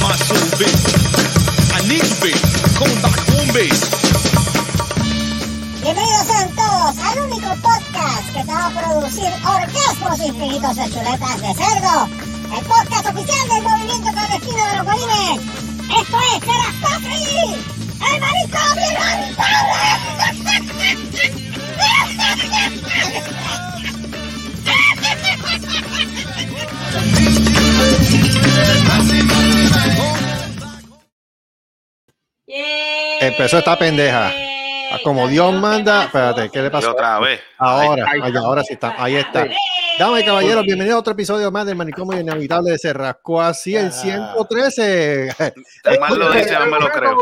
my soul. I. Bienvenidos sean todos al único podcast que te va a producir orgasmos infinitos de chuletas de cerdo. El podcast oficial del movimiento clandestino de los bolines. Esto es Serastofri, el Empezó esta pendeja. Ah, Como Dios manda. Espérate, ¿qué le pasó? otra vez. Ahora, ay, ahora sí está. Ahí está. Damas y caballeros, bienvenidos a otro episodio más del manicomio inevitable de Cerrasco así el 113. El más lo dice, no me lo creo.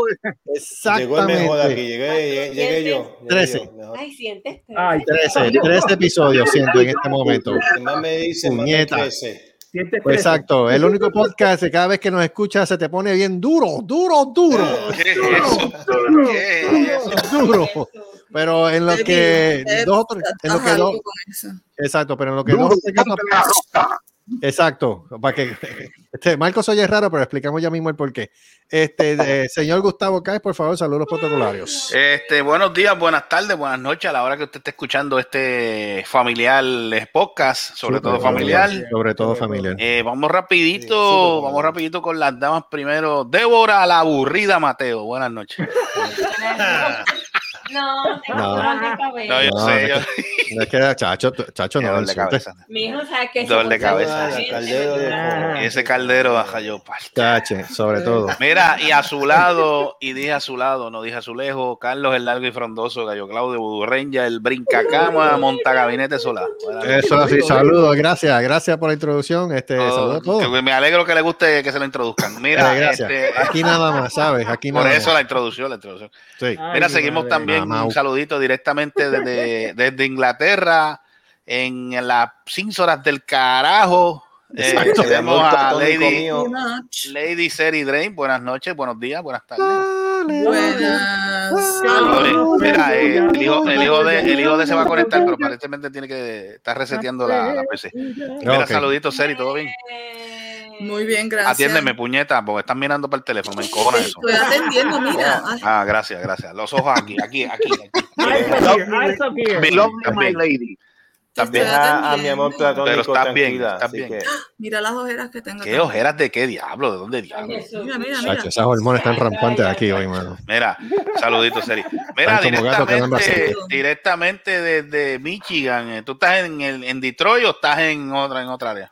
Llegó el mejor aquí, Exactamente. llegué, yo. llegué Trece. yo, mejor. Ay, sientes. Ay, 13, 13 episodios siento en este momento. Más me dice, más de Puñeta. 13. Sientes Pues exacto, el único podcast que cada vez que nos escucha se te pone bien duro, duro, duro, ¿Qué es eso? ¿Qué es eso? duro. Pero en lo que dos en lo que dos, exacto, pero en lo que dos Exacto, para que este, Marcos oye raro, pero explicamos ya mismo el porqué. Este, de- señor Gustavo Cáez, por favor, saludos protocolarios. Este, buenos días, buenas tardes, buenas noches a la hora que usted esté escuchando este familiar eh, podcast, sobre todo familiar. Sobre todo familiar. Eh, vamos Sí, rapidito, vamos rapidito con las damas primero. Débora la aburrida Mateo, buenas noches. No, tengo No. dolor de cabeza. No, yo No, sé, no, yo No es que chacho, chacho, no dolor de insultes. cabeza. Mi hijo sabe que Dolor de eso- cabeza. La caldero de. Y ese caldero baja yo pal. Chache, sobre todo. Mira, y a su lado, y dije a su lado, no dije a su lejos, Carlos el largo y frondoso, Gallo Claudio Budurrenja, el brincacama, monta gabinete solar. Eso así, saludos, gracias, gracias por la introducción. Este, saludos a todos. Me alegro que le guste que se lo introduzcan. Mira, Eh, gracias. este, Aquí nada más, ¿sabes? Aquí por nada eso más. la introducción, la introducción. Sí. Ay, Mira, mi seguimos madre. también Mamau. un saludito directamente desde, desde Inglaterra, en las 5 horas del carajo. Eh, tenemos a Lady. Lady Seri Drain. Buenas noches, buenos días, buenas tardes. Buenas. Mira, eh, el, hijo, el, hijo de, el hijo de se va a conectar, pero aparentemente tiene que estar reseteando la, la PC. Mira, Ok. saluditos, Seri, ¿todo bien? Muy bien, gracias. Atiéndeme, puñeta, porque están mirando para el teléfono, me encojona eso. Estoy atendiendo, mira. Ay, Ah, gracias, gracias. Los ojos aquí, aquí, aquí. aquí. Estoy Deja a mi atendiendo. amor platónico Pero estás bien, estás bien. que- Mira las ojeras que tengo. ¿Qué ojeras de qué diablo? ¿De dónde diablo? Mira, mira, mira. Chacho, esas hormonas están rampantes aquí hoy, mano. Mira, saluditos, Seri. Mira, directamente, directamente desde Michigan. ¿Tú estás en, el, en Detroit o estás en otra, en otra área?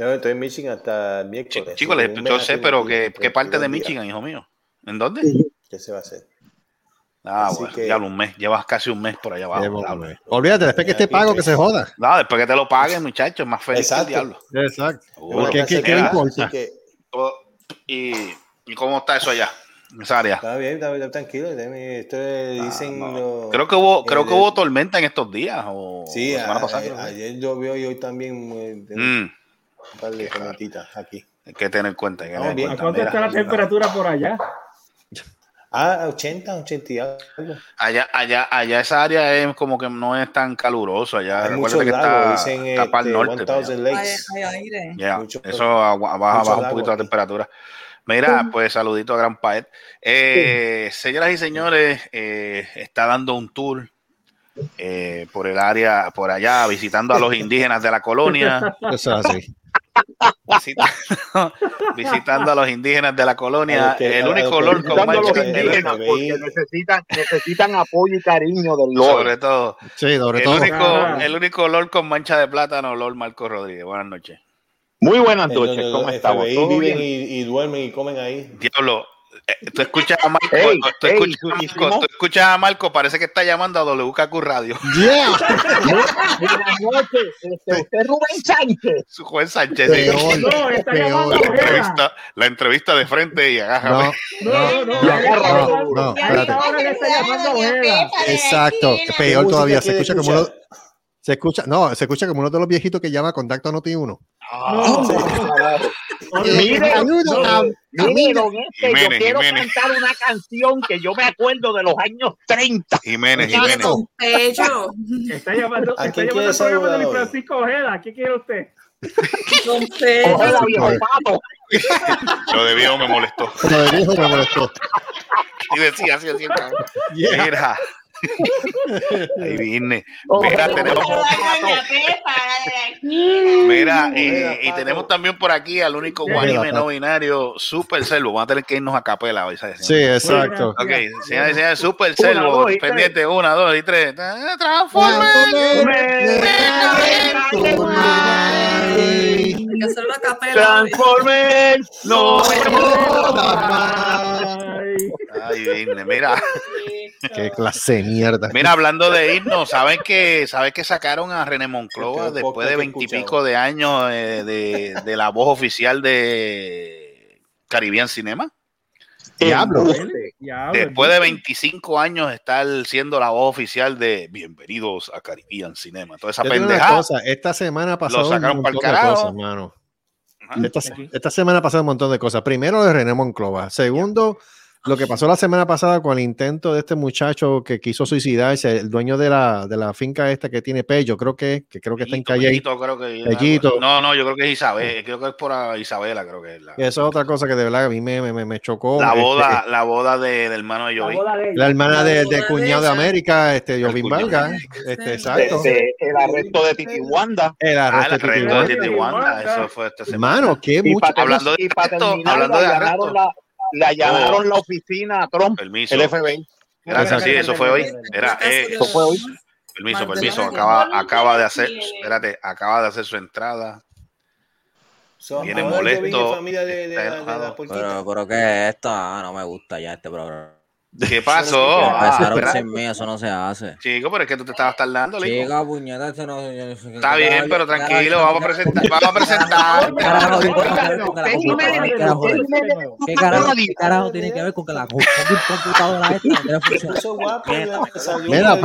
Yo estoy en Michigan hasta miércoles. Chicos, yo sé, pero sí, ¿qué, sí, qué parte de. Michigan, hijo mío? ¿En dónde? ¿Qué se va a hacer? Ah, Así bueno, que- ya un mes. Llevas casi un mes por allá abajo. Olvídate, después que esté pago, que se joda. No, después que te lo paguen, muchachos, más feliz que el Exacto. diablo. Exacto. ¿Qué- qué- qué importa? Que Todo- ¿Y, ¿Y cómo está eso allá? Área. está bien, está bien, tranquilo. Esto dicen. Ah, no. Creo que hubo, creo que hubo tormenta en estos días. O, Sí, o la semana a- pasada. a- que. ayer llovió y hoy también eh, tengo un par de tormentitas aquí. hay que tener en cuenta. que No, bien. ¿A cuánto Mira, está la temperatura por allá? Ah, 80, 80 y algo. allá, allá, allá esa área es como que no es tan caluroso. Allá, Hay muchos que lagos, está, dicen está para el este, norte. 1000 Hay, lakes. hay aire. Ya, Mucho- eso baja, baja un lago poquito la temperatura. Mira, pues saludito a Gran Paet. Eh, Señoras y señores, eh, está dando un tour eh, por el área, por allá, visitando a los indígenas de la colonia. Eso es así. visitando, visitando a los indígenas de la colonia. que- el único que- olor con porque necesitan, necesitan apoyo y cariño del Lord. sobre todo. Sí, sobre El todo. único, Ah. el único olor con mancha de plátano, olor Marco Rodríguez. Buenas noches. Muy buenas En noches, ¿cómo estamos? FBI ¿Todo viven y, y duermen y comen ahí. Diablo, eh, tú escuchas a Marco, Ey, tú, ey, escuchas a Marco tú escuchas a Marco, parece que está llamando a WKQ Radio. Yeah. Buenas noches, este, usted es Rubén Sánchez. Su Juan Sánchez. Peor, sí. No, está llamando La entrevista, la entrevista de frente y agárrame. No, No, no, espérate. a. Exacto, ¿Qué peor todavía, se escucha como uno, se escucha, no, se escucha como uno de los viejitos que llama contacto Noti 1. Mire, Saludos a- mire, don este, yo quiero Jiménez. cantar una canción que yo me acuerdo de los años 30. Jiménez, Jiménez. con pecho. Está llamando, ¿A está llamando quiere al programa de? Francisco Ojeda. ¿Qué quiere usted? Con pecho. Ojalá, viejo pato. Lo de viejo me molestó. Lo de viejo me molestó. Y decía así, así. Mira. Ahí viene. Mira, tenemos, mira, eh, y tenemos también por aquí al único guanime no binario, Super Selvo. Vamos a tener que irnos a capela hoy, ¿sabes? Sí, exacto. Ok, señoras y señores, Super Una, Selvo, dos y tres. pendiente, una, dos y tres. Capela. Transformers, no Ay. Ay, viene, mira. Qué clase de mierda. Mira, hablando de irnos, ¿saben que, ¿sabes que sacaron a René Monclova Este después de veintipico de años eh, de, de la voz oficial de Caribbean Cinema? Diablo. Diablo, Después de 25 años estar siendo la voz oficial de Bienvenidos a Caribbean Cinema. Toda esa pendejada. esta semana ha pasado un sacaron de carajo. cosas, hermano. Esta, esta semana ha pasado un montón de cosas. Primero, de René Monclova. Segundo, lo que pasó la semana pasada con el intento de este muchacho que quiso suicidarse, el dueño de la, de la finca esta que tiene Pello, creo que, que creo que está en calle. Pellito, creo que Pellito. No, no, yo creo que es Isabel, creo que es por ah, Isabela, creo que es la, Eso es otra cosa que de verdad a mí me, me, me chocó. la Este, boda, la boda de, del hermano de La de ella. la hermana de, La de boda de cuñado de. América, este, El Jovín Valga. Este, exacto. de- el arresto de Titi Wanda. El Ah, arresto el de Titi arresto de Wanda. Titi Wanda, eso fue esta semana. Hermano, qué mucho. Hablando de y para arresto, terminar, hablando de arresto. La, le allanaron Oh. la oficina a Trump, Permiso. el FBI. Gracias, sí, eso fue hoy. Era, eh, Eso fue hoy. permiso, permiso. Acaba, acaba de hacer, espérate, acaba de hacer su entrada. So, Viene molesto, de, de, la- la. Pero, pero ¿qué es esto? Ah, no me gusta ya este programa. ¿Qué pasó? Ah, Empezaron espera. sin mí, eso no se hace. Chico, pero es que tú te estabas tardando, Lico. Chica, puñeta, no... Está bien, pero tranquilo, vamos a presentar, vamos a presentar. ¿qué carajo tiene que ver con que ver con que la com- computadora esta Mira,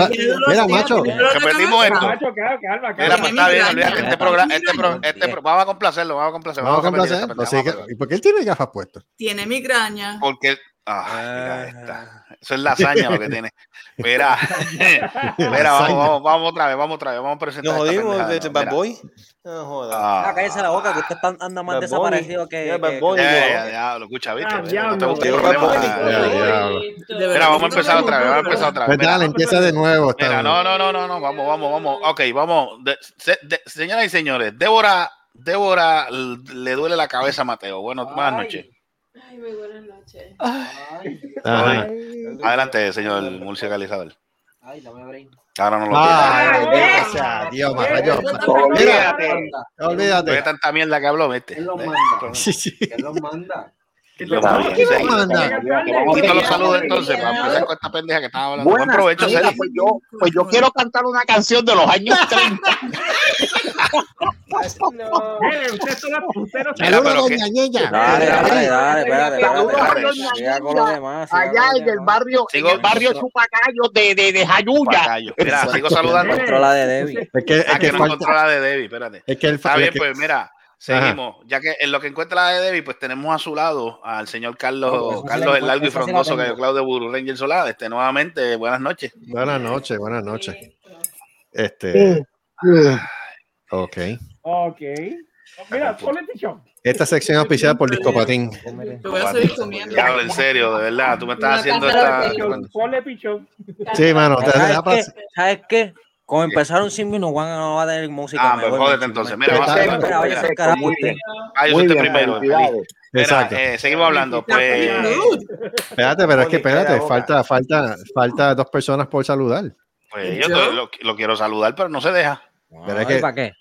mira, macho. Repetimos esto. Macho, calma, calma, Mira, calma. pues está bien, este programa, este pro, este pro- vamos a complacerlo, vamos a complacerlo. Vamos a repetir complacer. esta Pues pendeja, sí, vamos a que- ¿Y por qué él tiene gafas puestas? Tiene migraña. Porque, ah, mira esta. Eso es lasaña lo que tiene. Mira, mira, vamos, vamos, vamos otra vez, vamos otra vez, vamos a presentar. Nos jodimos de no, Bad. Boy. No joda. Ah, Ah, cállese la boca, que usted está- anda más desaparecido que... Ya, Bad ya, ya, lo escucha, ¿viste? Ah, No te gusta el problema. Mira, vamos a empezar otra vez, vamos a empezar otra vez. Dale, Mira, empieza de nuevo. mira, no, no, no, no, no, vamos, vamos, vamos. Ok, vamos. Señoras y señores, Débora, Débora le duele la cabeza a Mateo. Bueno, buenas noches. Ay, muy buenas noches. Ajá. Adelante, señor Murcia Calizador. Ay, dame break. Ahora no lo Ay, Dios, majayo. Olvídate. Olvídate. tanta mierda que habló, vete. Él los manda. Sí, sí. ¿Quién los manda? Lo Está bien, bien. sí. Manda. Los saludos entonces para empezar con esta pendeja que estaba hablando. Buen provecho, pues yo, pues yo quiero cantar una canción de los años 30. Mire, Mira, pero doña Ñeña. Dale, dale, dale, espérate, Siga con los demás. allá en el barrio, Sigo- en el barrio Chupacayos de, de, de Jayuya. Mira, sigo saludando. Controla de Debbie. Es que, es Ah, que que no falta. encontró la de Debbie, espérate. Es que él Está bien, pues mira, seguimos. Ya que en lo que encuentra la de Debbie, pues tenemos a su lado al señor Carlos, sí Carlos el largo y frondoso, que. Claudio Buru Ranger Solá. Este, nuevamente, buenas noches. Buenas noches, buenas noches. Este. Ok. Ok. Mira, ponle pichón. Esta sección auspiciada por Disco Patín. Lo voy a seguir comiendo. Diablo, en serio, de verdad, tú me estás haciendo esta. Ponle pichón. Sí, mano. te- te da ¿Sabes para- qué? ¿Sabes qué? Como empezaron sin mí, no van a, no va a tener música. Ah, pues voy, jódete me- entonces. Mira, vamos a- usted. bien. Ah, yo Muy soy bien, primero. felicidades. Mira, Exacto. eh, seguimos hablando. Pues, Espérate, pero es que espérate, falta, falta, falta dos personas por saludar. pues yo te- lo, lo quiero saludar, pero no se deja. Pero es Ay, que- ¿Para qué?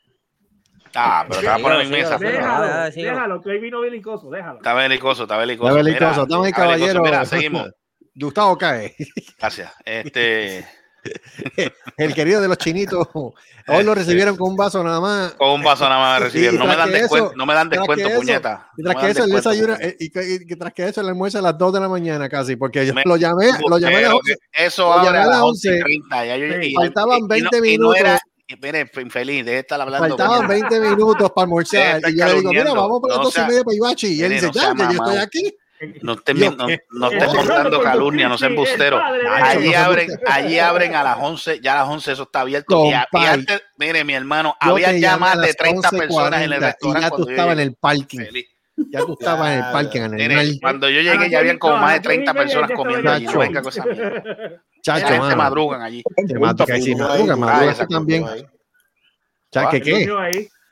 Ah, pero te vas a poner en mesa. Déjalo, déjalo, que hoy vino belicoso, déjalo. Está belicoso, está belicoso. Está belicoso, Mira, estamos ahí, caballero. Mira, seguimos. Gustavo Cae, Gracias. Este, el querido de los chinitos. Hoy lo recibieron con un vaso nada más. con un vaso nada más de recibir. Y No me dan descuento, eso- no me dan descuento, eso- puñeta. Y No tras me que dan eso, puñeta. eh, y, tras que eso, el almuerzo a las 2 de la mañana casi, porque yo Me- lo llamé, lo llamé a las Pero 11, que Eso llamé a las las 11 y 11, 30. Ya yo, Sí. y- y- faltaban y no- 20 y no minutos. era- mire, infeliz, debe estar hablando. Faltaban 20 minutos para almorzar. Y yo le digo, mira, vamos para las No dos y sea- media para Ibachi. Y él dice, ya, que yo estoy aquí. No estés Yo, no, no estés Eh, montando calumnia, no seas Cristi, el embustero. padre de Nacho, Allí abren, allí abren a las 11, ya a las 11 eso está abierto. Y, a- y antes, mire, mi hermano, Yo había ya más de las 30 personas en el 11:40 restaurante. Y ya tú estabas en el parking. Feliz. Ya tú estabas en el parking, en el Mire, cuando yo llegué ya habían diez- como más de las diez y 30 media personas comiendo allí. No venga con esa mierda. Chacho, gente madrugan allí. Ah, también. Chacho, ¿qué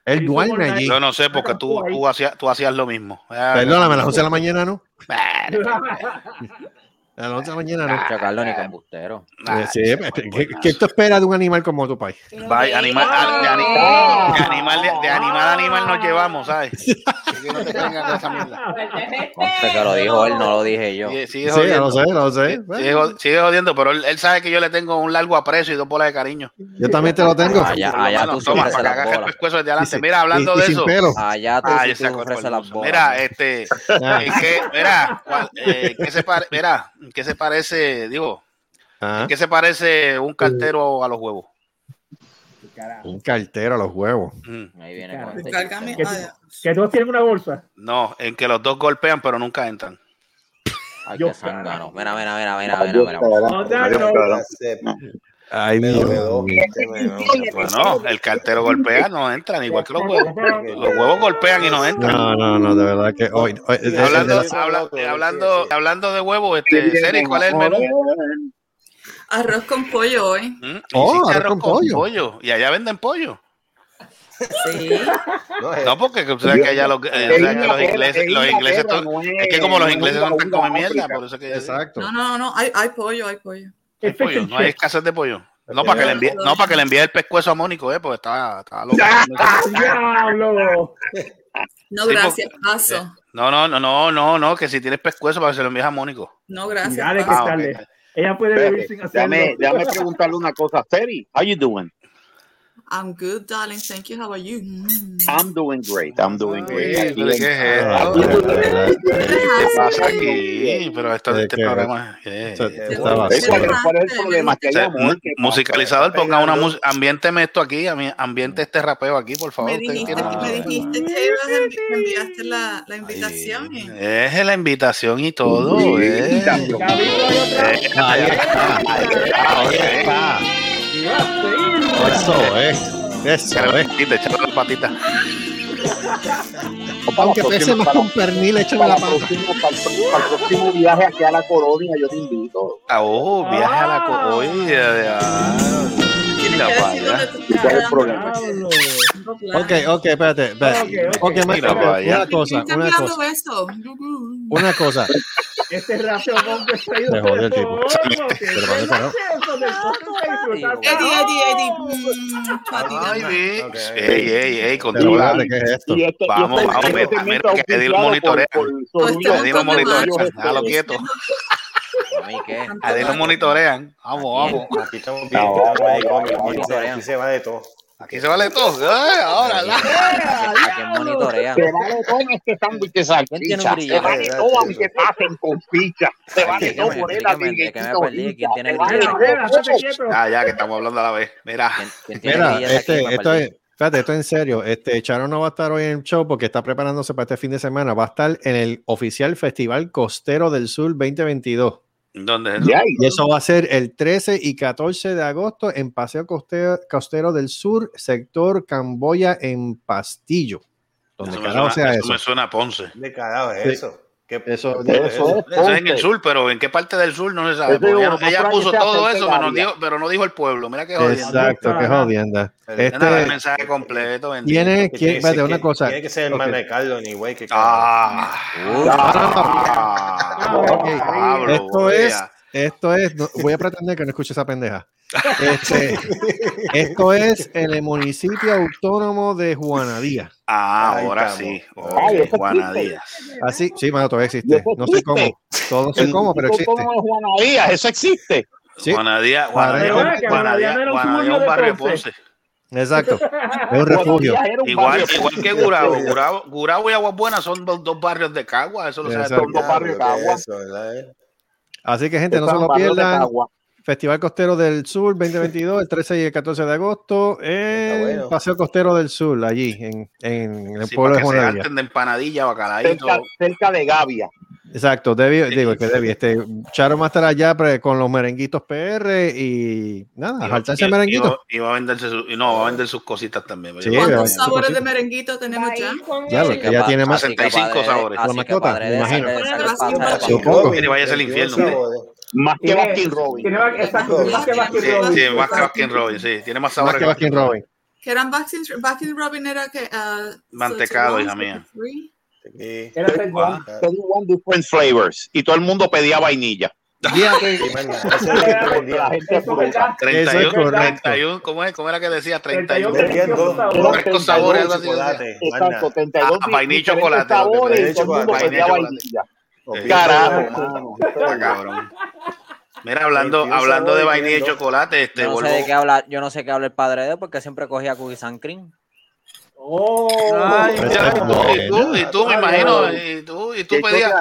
El qué? duerme Fortnite. allí. Yo no sé, porque tú, tú, hacías, tú hacías lo mismo. Ah, Perdóname, a las 11 de la mañana no. A las 11 de la mañana no. Chacarlo ni combustero. nah, Eh, sí, ¿qué, qué tú esperas de un animal como tu país? Vaya, animal, a- de, ani- de animal, de, de animal a animal nos llevamos, ¿sabes? Así que no te con esa mierda. Que lo dijo él, no lo dije yo. Sí, jodiendo. lo sé, lo sé. Sigue, sigue jodiendo, pero él, él sabe que yo le tengo un largo aprecio y dos bolas de cariño. Yo también te lo tengo. Allá, allá tú sí toma, para que hagas el pescuezo desde adelante. Mira, hablando de eso. Allá tú Ah, sí tú ofreces las bolas. Mira, este, Ah. ¿en qué, mira, cuál- eh, ¿qué se pare- mira, ¿en qué se parece, digo, Ah, ¿en qué se parece un cartero a los huevos? un cartero a los huevos. Mm, Ahí viene. Cárgame. Que, que todos tienen una bolsa. No, en que los dos golpean pero nunca entran. Ay, Yo- qué zángano. Mira, mira, mira, mira, mira, mira. Ay, Me Dios mío. Bueno, el cartero golpea, no entran, igual que los huevos. Los huevos golpean y no entran. No, no, no, de verdad que hoy. hoy- Hablando, la- habla- eh, hablando, hablando de huevos, este, Seri, ¿cuál es el menú? Arroz con pollo hoy. ¿Mm? Oh, arroz con pollo. Y allá venden pollo. Sí. No, porque tú sabes que allá los, eh, sabes que los ingleses, los ingleses, es que como los ingleses son tan come mierda, por eso que Exacto. No, no, no, hay, hay pollo, hay pollo. Pollo, no hay escasez de pollo. No para que le envíe, no para que le envíe el pescuezo a Mónico, eh, porque estaba, estaba loco. Diablo. No, Sí, gracias, paso. No, no, no, no, no, no, que si tienes pescuezo para que se lo envíes a Mónico. No, gracias. Dale que. Ah. Ella puede vivir sin hacerlo. Déjame, déjame preguntarle una cosa. Terry, how you doing? I'm good, darling. Thank you. How are you? Mm. I'm doing great. I'm doing great. Ay, pero ¿qué es Ah, esto? de verdad. ¿Qué pasa aquí? Pero esto ¿De este programa. eh, eh, ¿Cuál, es el problema? Que haya amor, musicalizador, ponga una música, ambiénteme esto aquí, ambiente este rapeo aquí, por favor. Me dijiste, tiene- me dijiste que ibas a enviaste la, la invitación. y- Es la invitación y todo, eh. Eh, Ahí está. Ahí está. Eso es. Eso es. patita, échale la patita. Aunque pese más que un pernil, échame la pata. próximo, para, el, próximo viaje aquí a la colonia, yo te invito. Ah, Oh, viaje a la co- Oye, ah, mira que para decir allá. dónde tú ¿Cuál es el problema? Ok, ok, espérate. espérate. Ok, ok. Ok, ma- Mira ok, para allá. una cosa, ¿Quién está una cosa, eso? una cosa. Este rapeo mongo está ido Se jodió el de tipo. todo. Pero ¿para qué carajo? Eddie, Eddie, Eddie. Mm. Ey, ey, ey, controla. ¿qué es esto? Este, Vamos, este, vamos, este mira, que Eddie lo auspiciado monitorea. Pues Eddie lo de monitorea. Déjalo quieto. ¿A mí qué? A Eddie lo monitorean. Vamos, vamos. Aquí estamos bien. Aquí, aquí, aquí se- aquí se va de todo. Aquí se vale todo. Ahora, la- ¿A quién monitorea? Se vale todo este sándwich de ¿Quién tiene un salchicha. Se vale todo aunque pasen con ficha. Se vale todo por él. la explícame, ¿de qué me virgencita perdí? ¿Quién tiene quieto. Ya, que estamos hablando a la vez. Mira. ¿Quién, quién tiene Mira, aquí? este, esto es, espérate, esto es en serio. Este Charo no va a estar hoy en el show porque está preparándose para este fin de semana. Va a estar en el oficial Festival Costero del Sur 2022. ¿Dónde es eso? Y eso va a ser el 13 y 14 de agosto en Paseo Costero, Costero del Sur, sector Camboya en Pastillo. Donde Eso me, suena, sea eso eso. me suena a Ponce. ¿De carajo es Sí. eso? ¿Qué, Eso- ¿dónde es Eso es Eso es en el sur, pero ¿en qué parte del sur no se sabe? Digo, ella, puso todo eso, pero no, dijo, pero no dijo el pueblo. Mira qué jodiendo. Exacto, qué jodienda. Nada, el Este mensaje completo. bendito. tiene, Que una que- cosa. Tiene que ser el hermano de Carlos, anyway. Que Ah, ah, Ok, Pablo, Esto es. Esto es, no- voy a pretender que no escuche esa pendeja. Este, esto es en el municipio autónomo de Juanadía. Ah, Ahí ahora estamos. sí. Ay, Ok, eso Juana existe. Díaz. Así, sí, mano, todavía existe. No sé cómo, todo no sé cómo, pero existe. Como Juana Díaz, eso existe. Sí, Juana Díaz, Juana Pero Díaz, es que Juana Juana Díaz Díaz, no era un barrio de Ponce. Exacto. Es un refugio. Igual, igual que Gurabo. Gurabo, Gurabo y Aguas Buenas son dos, dos barrios de Cagua. Eso lo sabe todo el mundo. barrio de Cagua. Eso, ¿verdad? Así que, gente, no se lo pierdan. Festival Costero del Sur 2022, el 13 y el 14 de agosto, en bueno. Paseo Costero del Sur, allí, en, en el Sí, pueblo de que harten de empanadilla, bacalaíto. Cerca, cerca de Gavia. Exacto, Debbie, digo que Debbie, este, Charo va a estar allá pre- con los merenguitos PR y nada, a saltarse el merenguito. Y va a venderse su- y no, va a vender sus cositas también. Sí. ¿Cuántos sabores de merenguito tenemos ya? Ya, porque ella tiene más. 65 sabores. La mascota, me imagino. Supongo. Que vaya al infierno. Más que Baskin Robbins. tiene más- exacto, más que Baskin Sí, Robbins. sí, más que Baskin Robbins, sí. Tiene más Más sabores que Baskin Robin. Que eran Baskin, Robin era que. ah, Mantecado, 31, hija mía. 33. Era el One different flavors. Y todo el mundo pedía vainilla. 31. 31, ¿cómo, es? ¿cómo era que decía? 31. 32 Frescos sabores. Exacto, 32 Ah, vainilla y chocolate, Vainilla y chocolate. Carajo, mano. Está cabrón. Mira, hablando, 21 hablando de vainilla y chocolate, este Yo no, sé de qué habla, yo no sé qué habla el padre de él porque siempre cogía cookies and cream. Oh, Ay, ya, y tú, y tú, me imagino, y tú, y tú pedías,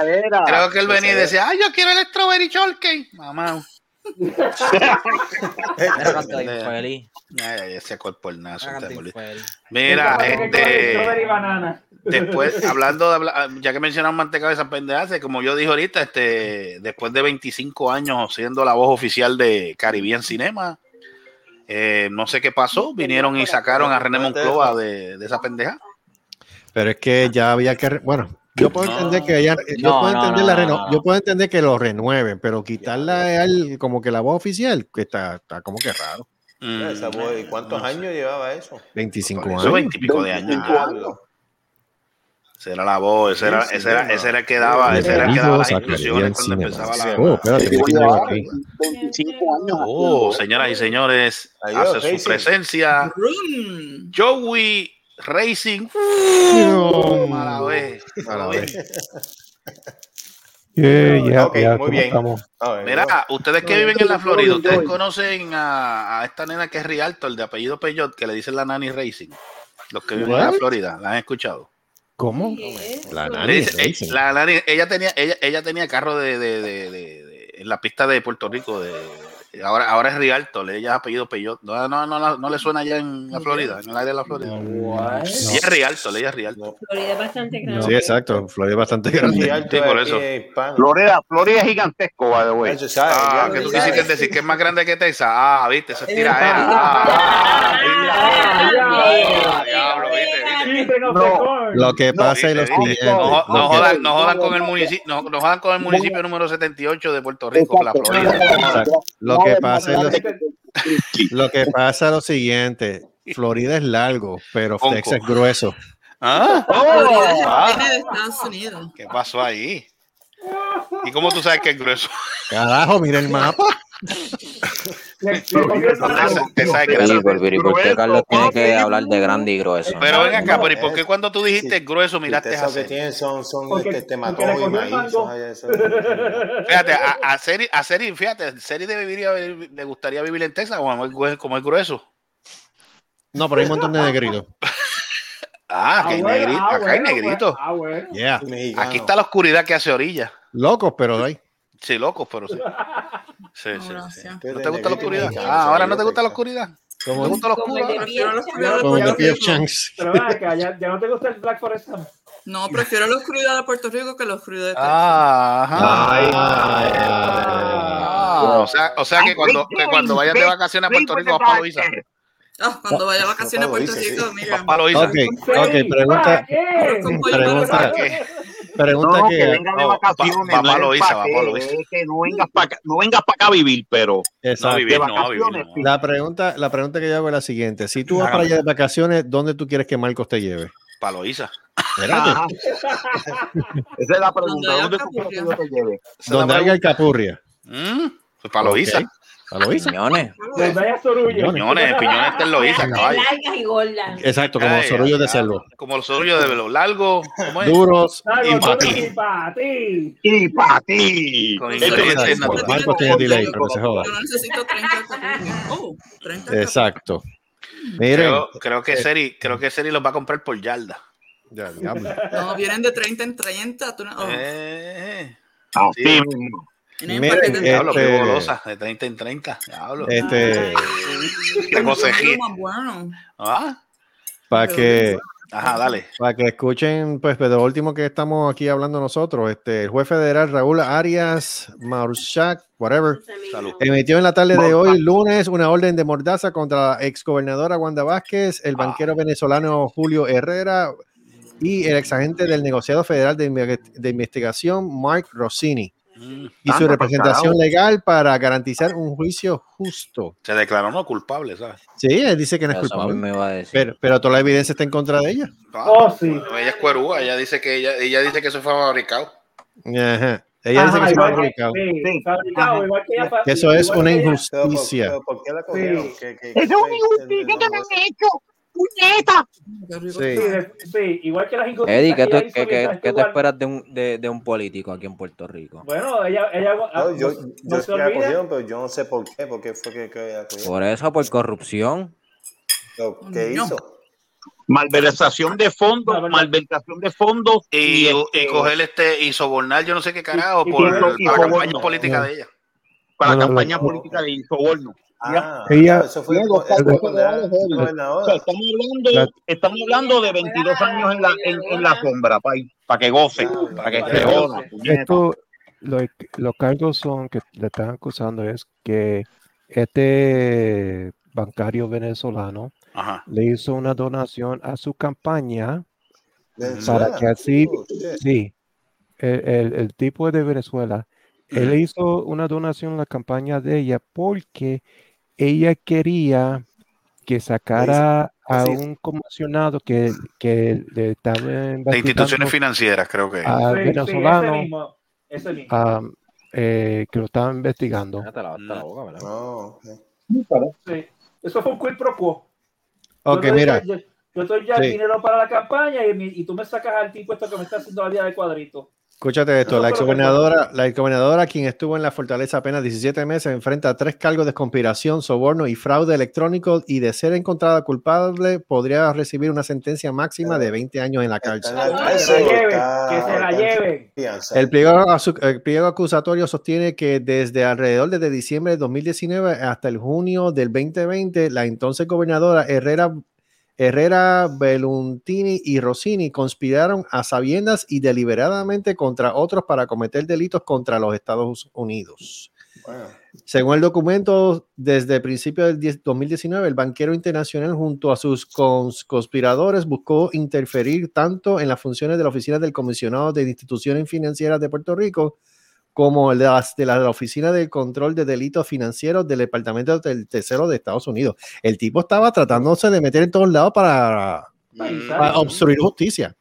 creo que él venía y decía, ay, yo quiero el strawberry shortcake, mamá. Ese cuerpo el nazo. Mira este, después, hablando de, habla- ya que mencionamos mantecado de esas pendejas, como yo dije ahorita, este, después de 25 años siendo la voz oficial de Caribbean Cinema, eh, no sé qué pasó, vinieron y sacaron a René Moncloa de, de esa pendeja. Pero es que ya había que, bueno, yo puedo No. entender que ella, yo No, puedo entender no, la no, reno- no. yo puedo entender que lo renueven, pero quitarla a él como que la voz oficial, que está, está como que raro. Mm, Esa voz, ¿y ¿Cuántos no sé. años llevaba eso? 25 Por eso, años. 20 y pico de años. 25 años. Ese era la voz, ese era, ese era, ese era el que daba, ese era el que daba las instrucciones cuando empezaba la. Oh, espérate, Digo, ¿quién ya, llegó aquí? 25 años. Oh, señoras y señores, Adiós, hace su presencia. Joey Racing. Mala vez, mala vez. Ok, muy bien. Ver, Mira, ustedes que viven en la Florida, ustedes conocen a, a esta nena que es Rialto, el de apellido Peyot, que le dicen la Nani Racing. Los que viven en la? Florida, ¿la han escuchado? ¿Cómo? La nani dice- eh, la Nani- ella tenía, ella, ella tenía carro de, de- de- de- de- en la pista de Puerto Rico. De, ahora, ahora es Rialto, ella es apellido Peyot. No, no, no, no, no le suena allá en la Florida, en el área de la Florida. Ella es Rialto, ella es Rialto. Florida es bastante grande. Sí, exacto. Florida es bastante grande. Sí, por eso. Florida, Florida es gigantesco, by the way. Ah, que tú quisiste decir que es más grande que Texas. Ah, viste, eso es tiraera. Ah, ah, diablo, viste, viste. Lo que pasa es lo siguiente. No, no jodan, no jodan con el municipio, no, no jodan con el municipio número 78 de Puerto Rico, la Florida. Lo que pasa es lo, lo que pasa es lo siguiente. Florida es largo, pero Conco. Texas es grueso. ¿Ah? Es Ah. el pene de Estados Unidos. ¿Qué pasó ahí? ¿Y cómo tú sabes que es grueso? Carajo, mira el mapa. Que Sí, por, pero ¿y por qué Carlos tiene que hablar de grande y grueso? Pero ven acá, pero ¿y por qué cuando tú dijiste grueso miraste a lo que tienen son, son Porque- este, y maíz. Fíjate, a, a Seri, a Seri, fíjate, Seri le gustaría vivir en Texas como es, como es grueso. No, pero hay un montón de negritos. Ah, que hay bueno, negrito, ah, acá hay bueno, negrito. Ah, bueno. Yeah. Aquí está la oscuridad que hace orilla. Locos, pero hay. Sí, locos, pero sí. Sí, sí, sí. gracias. ¿No te gusta la oscuridad? Ah, ahora no te gusta la oscuridad. ¿Te Como, gusta la oscuridad? como el de Puerto P.F. Rico. Pero acá, ya, ya no te gusta el Black Forest. No, prefiero la oscuridad de Puerto Rico que la oscuridad de Texas. Ah, ajá. Ay, Ah, o sea, o sea que cuando, que cuando vayas de vacaciones a Puerto Rico vas para Loiza. Ah, cuando vaya a vacaciones a Puerto Dice, sí. Rico, mira. Vas para Loiza. Ok, ok, pregunta, pollo pregunta, para ¿Qué? pregunta No, que que, venga de no, vacaciones. va- va no pa' es Loíza, pa' va qué, pa' Loíza. es que no vengas para acá, no vengas para acá a vivir, pero No exacto. vivir, de no, a vivir. vacaciones, no. La pregunta, la pregunta que yo hago es la siguiente. Si tú vas Hágame. para allá de vacaciones, ¿dónde tú quieres que Marcos te lleve? Para Loiza. Esa es la pregunta. ¿Dónde tú quieres que yo te lleve? Esa es Donde haya el capurria. Mm, Pues para Loiza. ¿A lo hizo? Piñones. Donde haya sorullo. Piñones, piñones está en Loiza, caballo. largas y gordas. Exacto, como Ay, sorullos de cerdo. Como los sorullos de los largos. ¿Cómo es? Duros y para ti. y para ti. Y para ti. Con ingredientes es- naturales. Marcos tiene delay, pero se joda. Yo no necesito 30 capullos. Oh, 30 capullos. Exacto. Miren. Creo, creo que Seri, creo que Seri los va a comprar por yarda. Ya, diablo. No, vienen de 30 en 30. Tú no, oh. Eh, Así Sí. mismo. Miren, Diablo, qué este- golosa, de 30 en 30. Diablo. Este, Te consejé. Más bueno. Ah, para que Ajá, dale. para que escuchen, pues, de lo último que estamos aquí hablando nosotros, este, el juez federal Raúl Arias Marshak, whatever, Salud. emitió en la tarde de hoy, lunes, una orden de mordaza contra la exgobernadora Wanda Vázquez, el banquero venezolano Julio Herrera y el exagente del negociado federal de, de investigación Mark Rossini. Y su representación legal para garantizar un juicio justo. Se declaró no culpable, ¿sabes? Sí, él dice que no es Eso culpable, me iba a decir. pero, pero toda la evidencia está en contra de ella. Oh, sí. Ella es cuerúa, ella dice que ella, ella dice que eso fue fabricado. Ajá. Ella dice Ajá, que se igual que- fabricado. sí, fabricado, igual que ella fa- Que eso es una injusticia. Pero, ¿por qué la cogieron? Sí. ¿Qué- qué- ¡Es una fue? injusticia que me han hecho! ¡Puñeta! Sí. Igual que las injusticias Eddie, ¿qué, tú- te esperas de un, de, de un político aquí en Puerto Rico? Bueno, ella, ella ah, No, yo, no, yo no la cogieron, pero yo no sé por qué. ¿Por qué fue que, que la cogieron? Por eso, por corrupción. ¿Qué No. hizo? Malversación de fondos, malversación de fondos Y, y, y este, coger este y sobornar, yo no sé qué carajo, y- por y- para y la campaña política de ella. para No, la no, campaña no. política de soborno. Ah, Ella- eso fue, luego. O sea, estamos hablando, La- estamos hablando de 22 años en la, en, en la sombra, para que goce, para que. Esto, lo, los cargos son que le están acusando es que este bancario venezolano Ajá. le hizo una donación a su campaña Venezuela. para que así, Oh, sí, el, el- el tipo de Venezuela. Él hizo una donación a la campaña de ella porque ella quería que sacara a sí. un comisionado que, que le estaba De instituciones financieras, creo que. a Sí, sí, venezolano ese mismo, ese mismo. am, eh, que lo estaban investigando. Ya te lavaste la boca, ¿verdad? No, ok. Sí. Eso fue un quid pro quo. Ok, yo, mira. doy- yo, doy ya Sí. el dinero para la campaña y, y tú me sacas al tipo esto que me está haciendo la vida de cuadrito. Escúchate esto, Eso la exgobernadora, la exgobernadora, quien estuvo en la fortaleza apenas 17 meses, enfrenta a tres cargos de conspiración, soborno y fraude electrónico y de ser encontrada culpable podría recibir una sentencia máxima de 20 años en la cárcel. Que se la lleven, está- que se la fianza. El pliego, el pliego acusatorio sostiene que desde alrededor desde diciembre de 2019 hasta el junio del 2020, la entonces gobernadora Herrera, Herrera, Beluntini y Rossini conspiraron a sabiendas y deliberadamente contra otros para cometer delitos contra los Estados Unidos. Según el documento, desde el principio del 10 2019, el banquero internacional junto a sus cons- conspiradores buscó interferir tanto en las funciones de la Oficina del Comisionado de Instituciones Financieras de Puerto Rico como el de, las, de la, de la Oficina del Control de Delitos Financieros del Departamento del Tercero de Estados Unidos. El tipo estaba tratándose de meter en todos lados para, para obstruir justicia.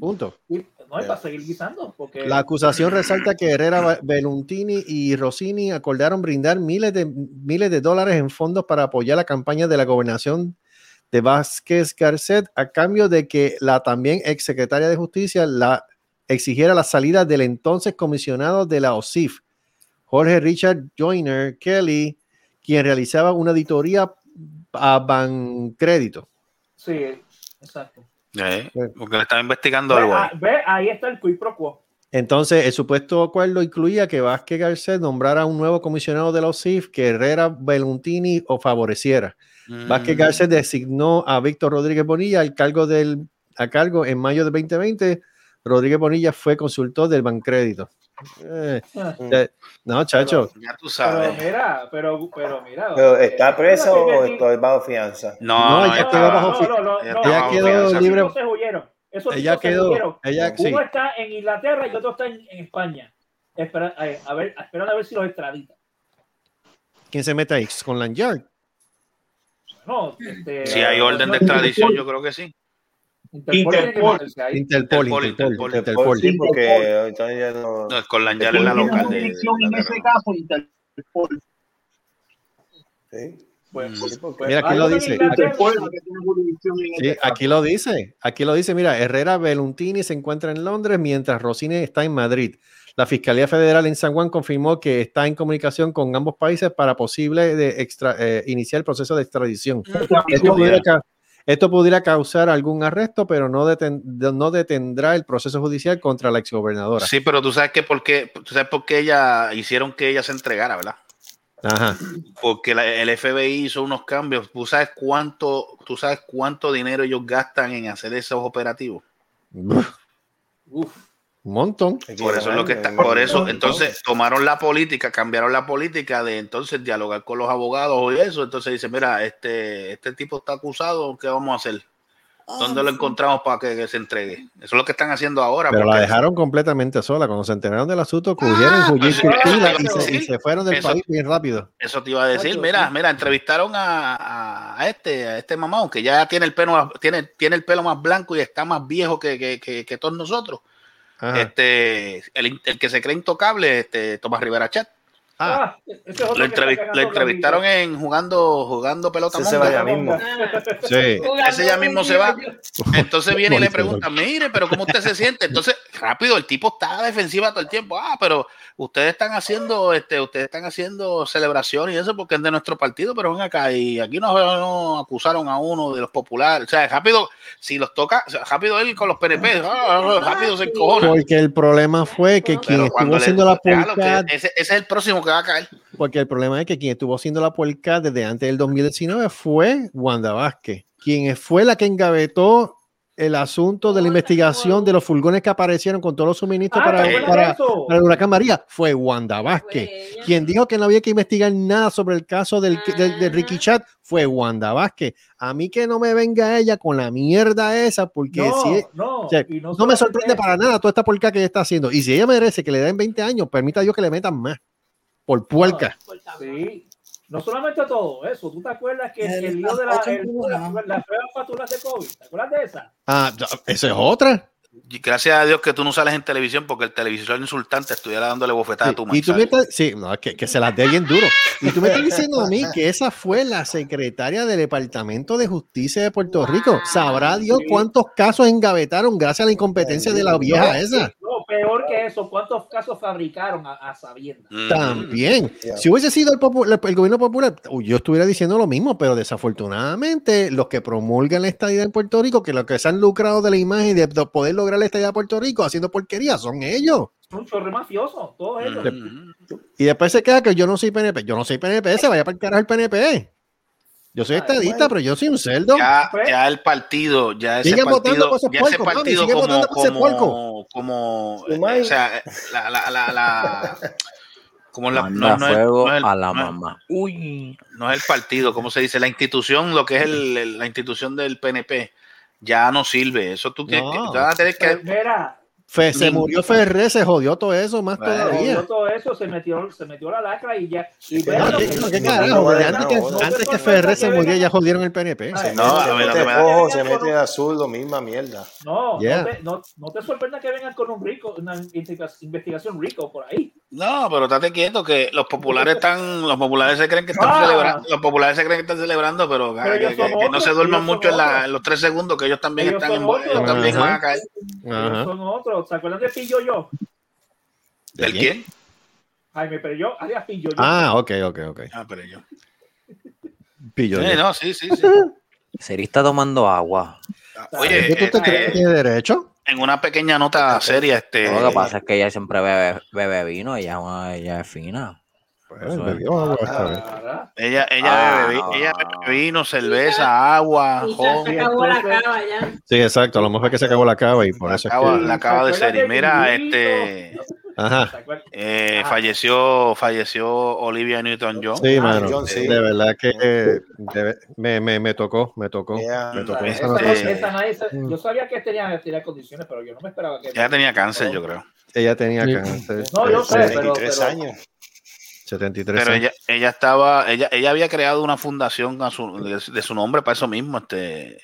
Punto. Y, no, y para seguir guisando. Porque La acusación resalta que Herrera, Beluntini y Rossini acordaron brindar miles de, miles de dólares en fondos para apoyar la campaña de la gobernación de Vázquez Garcet a cambio de que la también exsecretaria de Justicia la exigiera la salida del entonces comisionado de la OSIF, Jorge Richard Joyner Kelly, quien realizaba una auditoría a Bancrédito. Sí, exacto. Eh, porque le estaba investigando Ve, algo ahí. ah, ve, ahí está el quid pro quo. Entonces, el supuesto acuerdo incluía que Vázquez Garcet nombrara un nuevo comisionado de la OSIF que Herrera Beluntini o favoreciera. Mm. Vázquez Garcet designó a Víctor Rodríguez Bonilla al cargo, del, a cargo en mayo de 2020. Rodríguez Bonilla fue consultor del Bancrédito. Eh, eh, no, chacho. Ya tú Pero sabes. mira, pero, pero mira. ¿Pero eh, está preso o estoy bajo fianza? No, No, no, ella ya quedó está- bajo fi- no, no, ella quedó fianza. Esos libre. tipos se huyeron. Esos Ella se quedó- huyeron. ella- Uno sí. está en Inglaterra y otro está en, en España. Espera, eh, a ver, esperan a ver si los extraditan. ¿Quién se mete ahí? Con Lanyard. No, este, Si hay orden de extradición, yo creo que sí. Interpol Interpol. Interpol, Interpol, Interpol, Interpol. Interpol. Sí, porque ya no... No, es con Lanyard en la local de. en ese caso, Interpol. Sí. Pues, porque- pues, Mira, aquí lo dice. La en Sí, aquí lo dice. Aquí lo dice. Mira, Herrera Beluntini se encuentra en Londres mientras Rossini está en Madrid. La Fiscalía Federal en San Juan confirmó que está en comunicación con ambos países para posible de extra- eh, iniciar el proceso de extradición. Esto pudiera, Esto pudiera causar algún arresto, pero no, deten- no detendrá el proceso judicial contra la exgobernadora. Sí, pero tú sabes que por qué, tú sabes por qué ella hicieron que ella se entregara, ¿verdad? Ajá. Porque la- el FBI hizo unos cambios. ¿Tú sabes cuánto, tú sabes cuánto dinero ellos gastan en hacer esos operativos? Un montón. Por eso es lo que está, por eso, entonces tomaron la política, cambiaron la política de entonces dialogar con los abogados y eso. Entonces dice, mira, este, este tipo está acusado, ¿qué vamos a hacer? ¿Dónde lo encontramos para que, que se entregue? Eso es lo que están haciendo ahora. Pero la dejaron completamente sola. Cuando se enteraron del asunto, cogieron huyó y se, y decir. se fueron del Eso- país bien rápido. Eso te iba a decir, mira, mira, entrevistaron a, este, a este mamón que ya tiene el pelo más, tiene, tiene el pelo más blanco y está más viejo que, que- que- que todos nosotros. Este, el, el que se cree intocable, este, Tomás Rivera Chat. Ah, es otro Lo, entrevi- entrevistaron en jugando, jugando pelota Ese se monga. vaya mismo. Sí. Ese ya mismo se va. Entonces viene y le pregunta, mire, pero ¿cómo usted se siente? Entonces, rápido, el tipo está defensiva todo el tiempo. Ah, pero ustedes están haciendo, este, ustedes están haciendo celebración y eso porque es de nuestro partido, pero ven acá y aquí nos, nos acusaron a uno de los populares. O sea, rápido, si los toca, o sea, rápido él con los PNP, ah, rápido se encojona. Porque el problema fue que quien estuvo le- haciendo la polca, ese, ese es el próximo que va a caer. porque el problema es que quien estuvo haciendo la polca desde antes del 2019 fue Wanda Vázquez, quien fue la que engavetó el asunto de la investigación de los furgones que aparecieron con todos los suministros Ah, para, el huracán María, fue Wanda Vázquez. Quien dijo que no había que investigar nada sobre el caso del, del- de Ricky Chat fue Wanda Vázquez. A mí que no me venga ella con la mierda esa, porque No, si, no, o sea, y no no me sorprende eso. para nada toda esta porca que ella está haciendo. Y si ella merece que le den 20 años, permita Dios que le metan más. Por puerca. Sí. No solamente todo eso, ¿tú te acuerdas que El el lío de la, el- la- facturas de COVID? ¿Te acuerdas de esa? Ah, esa es otra. Y gracias a Dios que tú no sales en televisión porque el televisor insultante estuviera dándole bofetada a tu Y tú me estás, sí, no, es que, que se las dé bien duro. Y tú me estás diciendo a mí que esa fue la secretaria del Departamento de Justicia de Puerto Rico. Sabrá Dios cuántos casos engavetaron gracias a la incompetencia de la vieja esa. Peor que eso, ¿cuántos casos fabricaron a, a sabiendas? Mm. También. Si hubiese sido el, popu- el gobierno popular, yo estuviera diciendo lo mismo, pero desafortunadamente los que promulgan la estadía en Puerto Rico, que los que se han lucrado de la imagen de, de poder lograr la estadía de Puerto Rico haciendo porquería, son ellos. Son chorre mafioso, todos ellos. Y después se queda que yo no soy PNP. Yo no soy PNP, se vaya para el carajo el PNP. Yo soy estadista, pero yo soy un cerdo. Ya, ya el partido, ya ese Sigan partido, ya ese puercos, mami, partido como, como, como, o sea, la, la, la, la- como la, no, no es- fuego no es el- a la no es- mamá. Uy. no es el partido, ¿cómo se dice? La institución, lo que es el- el- la institución del PNP, ya no sirve. Eso tú tienes que, vas a tener que, Mira, Fe- se murió Ferré, se jodió todo eso, más Bueno, todavía. jodió todo eso, se metió, se metió la lacra y ya. Y No, ¿qué, que- no, qué no- carajo, no, no, antes, que, no, no. antes que Ferré se muriera ya jodieron el PNP. Ay, no, a se ver, lo mete que me da- rojo, se mete azul, lo misma mierda. No, Yeah. no, te, no, no te sorprenda que vengan con un rico, una investiga- investigación rico por ahí. No, pero estate quieto que los populares están, los populares se creen que están Ah. celebrando, los populares se creen que están celebrando, pero, Pero que, que- son que no otros, se duerman mucho en, la- otros. en los tres segundos que ellos también Ellos están en, otros. ellos también van a caer. Son otros. ¿Se acuerdan de Pillo Yo? ¿Del quién? Jaime pero yo, alias Pillo Yo. Ah, ok, ok, ok. Ah, pero yo. Pillo. Sí, yo. no, sí, sí, sí. Seri está tomando agua. Oye, ¿Qué tú te crees que este, tiene derecho? en una pequeña nota seria, este, Lo que pasa es que ella siempre bebe, bebe vino, ella, es una- ella es fina. Pues, Eso es. bebió agua esta vez. ¿verdad? ella, ella, Ah. bebe, vi- ella bebe vino, cerveza, agua, Y se acabó la cava ya. Sí, exacto. A lo mejor fue que se acabó la cava y por la eso es que. la acaba de ¿Se ser. Y acuerdan de mira, este, Ajá. Eh, Ajá. falleció, falleció Olivia Newton-John. Sí, Ah, mano. John, sí. De verdad que eh, de- me, me, me tocó, me tocó. Yeah. Me tocó Esa- esa Mm. yo sabía que tenía, tenía condiciones, pero yo no me esperaba que. Ella tenía cáncer, yo creo. Ella tenía cáncer. No, yo sé, pero- 23 pero- años. 73 Pero ella, ella estaba, ella, ella había creado una fundación a su- de, de su nombre para eso mismo, este,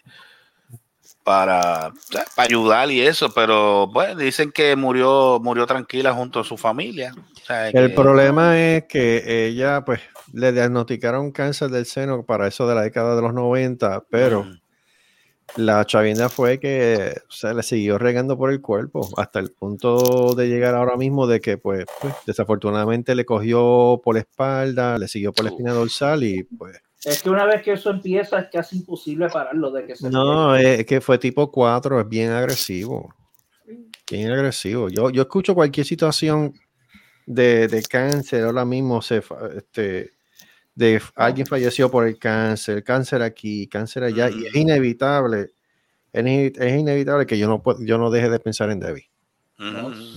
para, para ayudar y eso, pero bueno, dicen que murió, murió tranquila junto a su familia. O sea, El que- problema es que ella, pues, le diagnosticaron cáncer del seno para eso de la década de los 90, pero Mm. La chavienda fue que se le siguió regando por el cuerpo hasta el punto de llegar ahora mismo de que, pues, pues, desafortunadamente le cogió por la espalda, le siguió por la espina dorsal y, pues, Es que una vez que eso empieza es casi imposible pararlo de que se No, es es que fue tipo 4, es bien agresivo. Bien agresivo. Yo, yo escucho cualquier situación de, de cáncer, ahora mismo se, fa- este, de f- alguien falleció por el cáncer, cáncer aquí, cáncer allá, y es inevitable, es, ine- es inevitable que yo no, puedo, yo no deje de pensar en Debbie.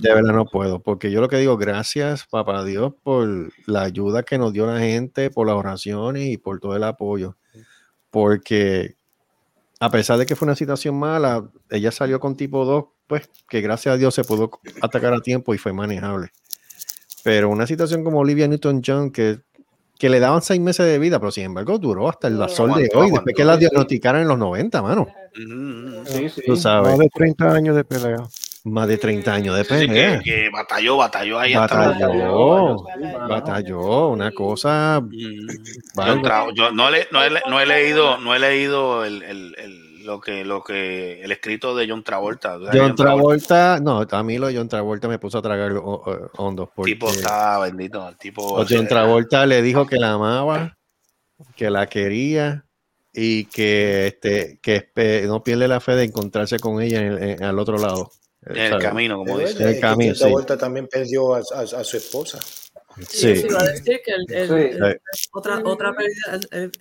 De verdad no puedo, porque yo lo que digo, gracias, papá Dios, por la ayuda que nos dio la gente, por las oraciones y por todo el apoyo. Porque a pesar de que fue una situación mala, ella salió con tipo 2, pues que gracias a Dios se pudo atacar a tiempo y fue manejable. Pero una situación como Olivia Newton-John, que, que le daban seis meses de vida, pero sin embargo duró hasta el sol de hoy, después que la diagnosticaron en los 90, mano. Sí, sí. Tú sabes. Más de 30 años de pelea. Más de 30 años de Sí, que, pelea. que batalló, batalló ahí hasta Batalló, batalló, una cosa. Yo no, le- no he, no he leído, no he leído el, el- el- lo que, lo que, el escrito de John Travolta. John Travolta, no, a mí lo de John Travolta me puso a tragar ho- ho- hondo. El tipo porque está bendito, el tipo. o John Travolta le dijo que la amaba, que la quería y que, este, que espe- no pierde la fe de encontrarse con ella en el- en- al otro lado. En el ¿sabes? camino, como dice. En el camino, sí. Travolta también perdió a, a- a su esposa. Sí. Eso iba a decir que el- el- Sí. el- otra, otra pérdida, el- el-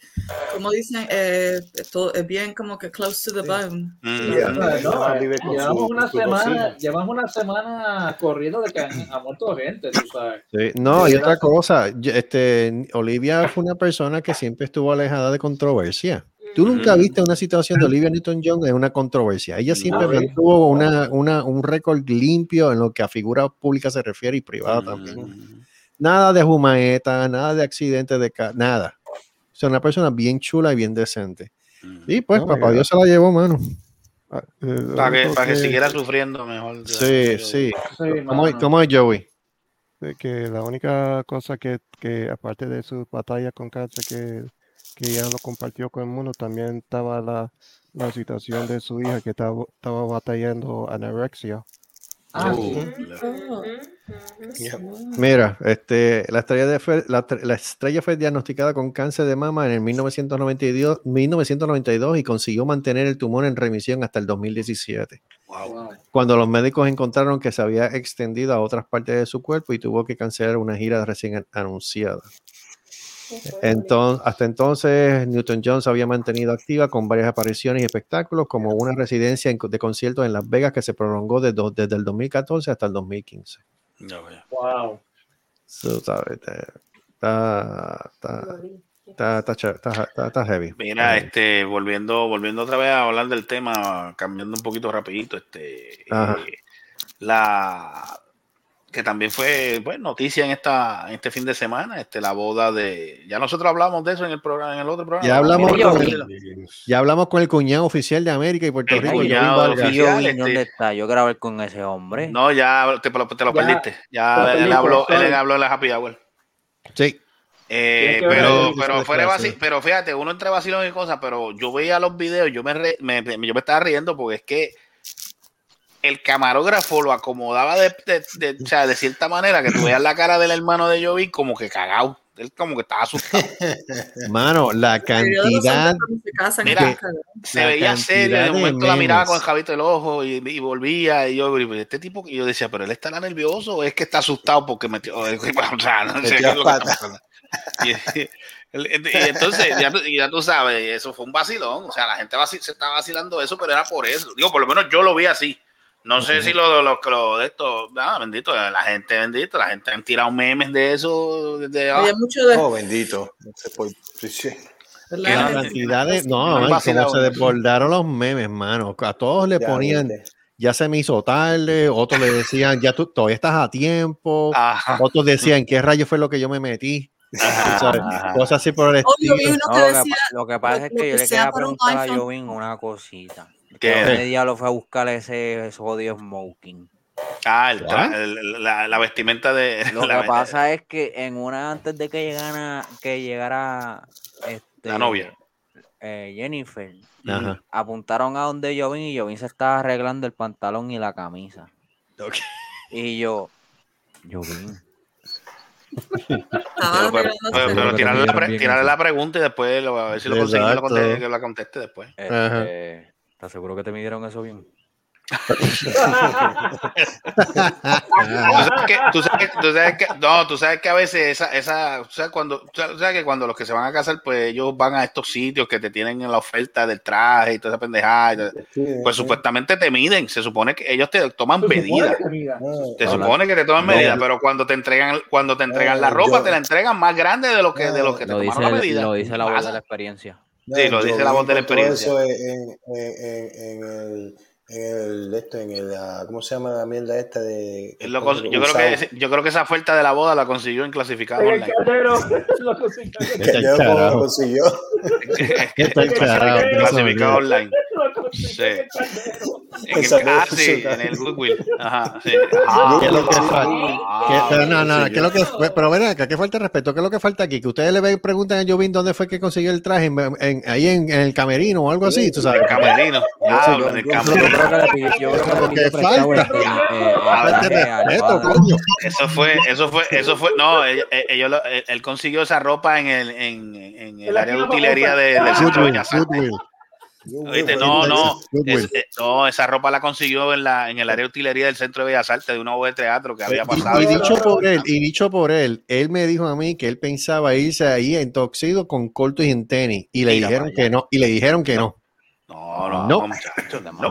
como dicen, eh, esto es bien como que close to the bone. Yeah. No, con llevamos su- una semana, llevamos una semana corriendo de que han- ha muerto gente, tú sabes. Sí, No, y otra cosa, este, Olivia fue una persona que siempre estuvo alejada de controversia. Tú nunca viste una situación de Olivia Newton-John en una controversia. Ella siempre No. mantuvo una, una, un récord limpio en lo que a figura pública se refiere y privada también. Nada de jumaeta, nada de accidentes de ca- nada. O sea, una persona bien chula y bien decente. Y pues, No, papá ya. Dios se la llevó, mano. Eh, Para que, para que siguiera sufriendo mejor. Sí, sí. Sí, ¿Cómo, mano. cómo es Joey? de que la única cosa que, que aparte de su batalla con cáncer que, que ella lo compartió con el mundo, también estaba la, la situación de su hija que estaba, estaba batallando anorexia. Ah, Uh. Mira, este, la, estrella de fue, la, tre- la estrella fue diagnosticada con cáncer de mama en el 1992, 1992 y consiguió mantener el tumor en remisión hasta el 2017. Cuando los médicos encontraron que se había extendido a otras partes de su cuerpo y tuvo que cancelar una gira recién an- anunciada. Entonces, hasta entonces, Newton Jones había mantenido activa con varias apariciones y espectáculos, como una residencia en- de conciertos en Las Vegas que se prolongó de do- desde el 2014 hasta el 2015. Wow. So, sabes, Está, está, está, está, está, che- está- está- está heavy. Mira, este, volviendo, volviendo otra vez a hablar del tema, cambiando un poquito rapidito, este, eh, la que también fue pues, noticia en esta, en este fin de semana, este, la boda de, ya nosotros hablamos de eso en el programa, en el otro programa. Ya hablamos, Mira, con el, ya hablamos con el cuñado oficial de América y Puerto El Rico. Cuñado yo, oficial, vi, este- ¿dónde está? Yo hablar con ese hombre. No, ya te, lo- te lo Ya, perdiste. te Ya él habló, él habló en la happy hour. Sí. Eh, pero, pero, fuera de clase. vaci- pero fíjate, uno entre vacilón y cosas, pero yo veía los videos, yo me, re- me- me- yo me estaba riendo porque es que el camarógrafo lo acomodaba de, de, de- o sea, de cierta manera que tú veías la cara del hermano de Jovi como que cagado. Él como que estaba asustado. Mano, la cantidad. se Mira, La veía serio, de momento la miraba con el jabito del ojo y, y volvía. Y yo, y este tipo, y yo decía, pero él estará nervioso o es que está asustado porque metió. O sea, no sé Metió qué es lo que las está pasando. Y, y- y entonces, ya, tú- y ya tú sabes, eso fue un vacilón. O sea, la gente vaci- se está vacilando eso, pero era por eso. Digo, por lo menos yo lo vi así. No sé si lo, lo, lo de esto, ah, bendito, la gente, bendito, la gente han tirado memes de eso. De, ah, de. Oh, bendito. La cantidad de. No, vacilado. como se desbordaron los memes, mano. A todos le Ya, ponían, viste. ya se me hizo tarde, otros le decían, ya tú todavía estás a tiempo, Ajá. otros decían, ¿qué rayo fue lo que yo me metí? Cosas así por el Obvio, estilo. No, lo, que, lo que pasa lo- es que yo que le sea quería por un preguntar a. Jovin una cosita. ¿Qué? Que ¿Dónde diablo fue a buscar ese, ese jodido smoking? Ah, el el- la, la vestimenta de. Lo la, que pasa es que en una antes de que llegara, que llegara este, La novia. eh, Jennifer, Ajá. apuntaron a donde Jovin y Jovin se estaba arreglando el pantalón y la camisa. Y yo, Jovin, Estaba Pero, pero, tirarle, la pre- bien tirarle eso. la pregunta y después lo, a ver si lo lo conte- que la conteste después. Este, ¿Estás seguro que te midieron eso bien? Tú sabes que, tú sabes, tú sabes que, no, tú sabes que a veces esa, esa, tú sabes cuando, tú sabes que cuando los que se van a casar, pues ellos van a estos sitios que te tienen en la oferta del traje y toda esa pendejada, pues supuestamente te miden, se supone que ellos te toman medidas, te supone que te toman No. medidas, pero cuando te entregan, cuando te entregan la No, ropa, yo- te la entregan más grande de lo que, de lo que te tomaron la medida. lo dice la voz de la experiencia. Sí, lo dice la voz de la Todo experiencia. eso en, en, en, en el, en el, esto, en el, ah, ¿cómo se llama la mierda esta de? Él lo yo, creo que, yo creo que esa oferta de la boda la consiguió en clasificado El online. cartero lo consiguió. Clasificado online. Sí. En el, ah, sí, en el Goodwill. Ajá, sí. Ah, ¿Qué es lo que falta? ah, ¿Qué- pero no, no, sí, ¿qué es lo que, pero ven acá, ¿qué falta de respeto? ¿Qué es lo que falta aquí? Que ustedes le ven- preguntan a Jovín dónde fue que consiguió el traje, en- en- ahí en, en el camerino o algo así, tú sabes. El camerino. Diablo, en el camerino. yo creo que falta. eh, Falta de al respeto, coño. Eso fue, eso fue, eso fue. No, lo- él, él consiguió esa ropa en el, en, en el área de tienda de- del centro de Goodwill, Bellas Artes. Goodwill. Oíste, no, no, Goodwill. es- eh, no, esa ropa la consiguió en la en el área de utilería del centro de Bellas Artes de una obra de teatro que había Y- pasado. Y, dicho por él, y dicho por él, él me dijo a mí que él pensaba irse ahí en toxido con cortos y en tenis. Y le Mira dijeron que no, y le dijeron que no. No, no,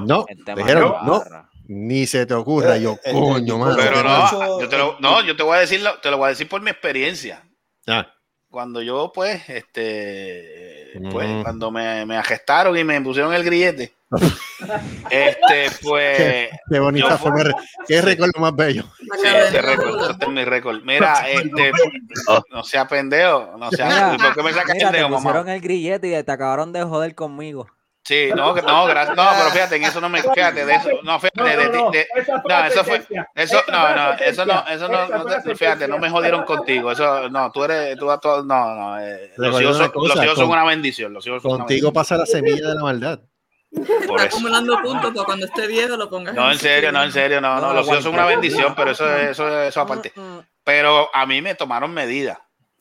No. dijeron, ni se te ocurra. Yo, Eh, eh, coño, eh, mano. Pero no, yo te lo, no, yo te voy a decirlo, te lo voy a decir por mi experiencia. Ah, Cuando yo, pues, este, pues, Mm. cuando me, me agestaron y me pusieron el grillete, este, pues, qué, qué bonita yo- forma. de re- Qué recuerdo más bello. Sí, cadena. ese récord, ese es mi récord. Mira, este, no sea pendejo, no sea, Mira, ¿por qué me sacas dedo, mamá? pusieron el grillete y te acabaron de joder conmigo. Sí, no, no, gracias, no, pero fíjate, en eso no me, fíjate, de eso, no, fíjate, de, de- fue no, eso fue, eso, no, no, eso no, eso no, no fíjate, no me jodieron contigo, eso, no, tú eres, tú, tú- no, no, eh, los hijos son, cosa, los hijos son con- una bendición, los hijos son una Contigo pasa la semilla de la maldad. bendición, por Está eso. acumulando puntos para cuando esté viejo lo pongas. No, en serio, no, en serio, no, no, los hijos son una bendición, pero eso, eso, eso aparte. Mm, Pero a mí me tomaron medidas.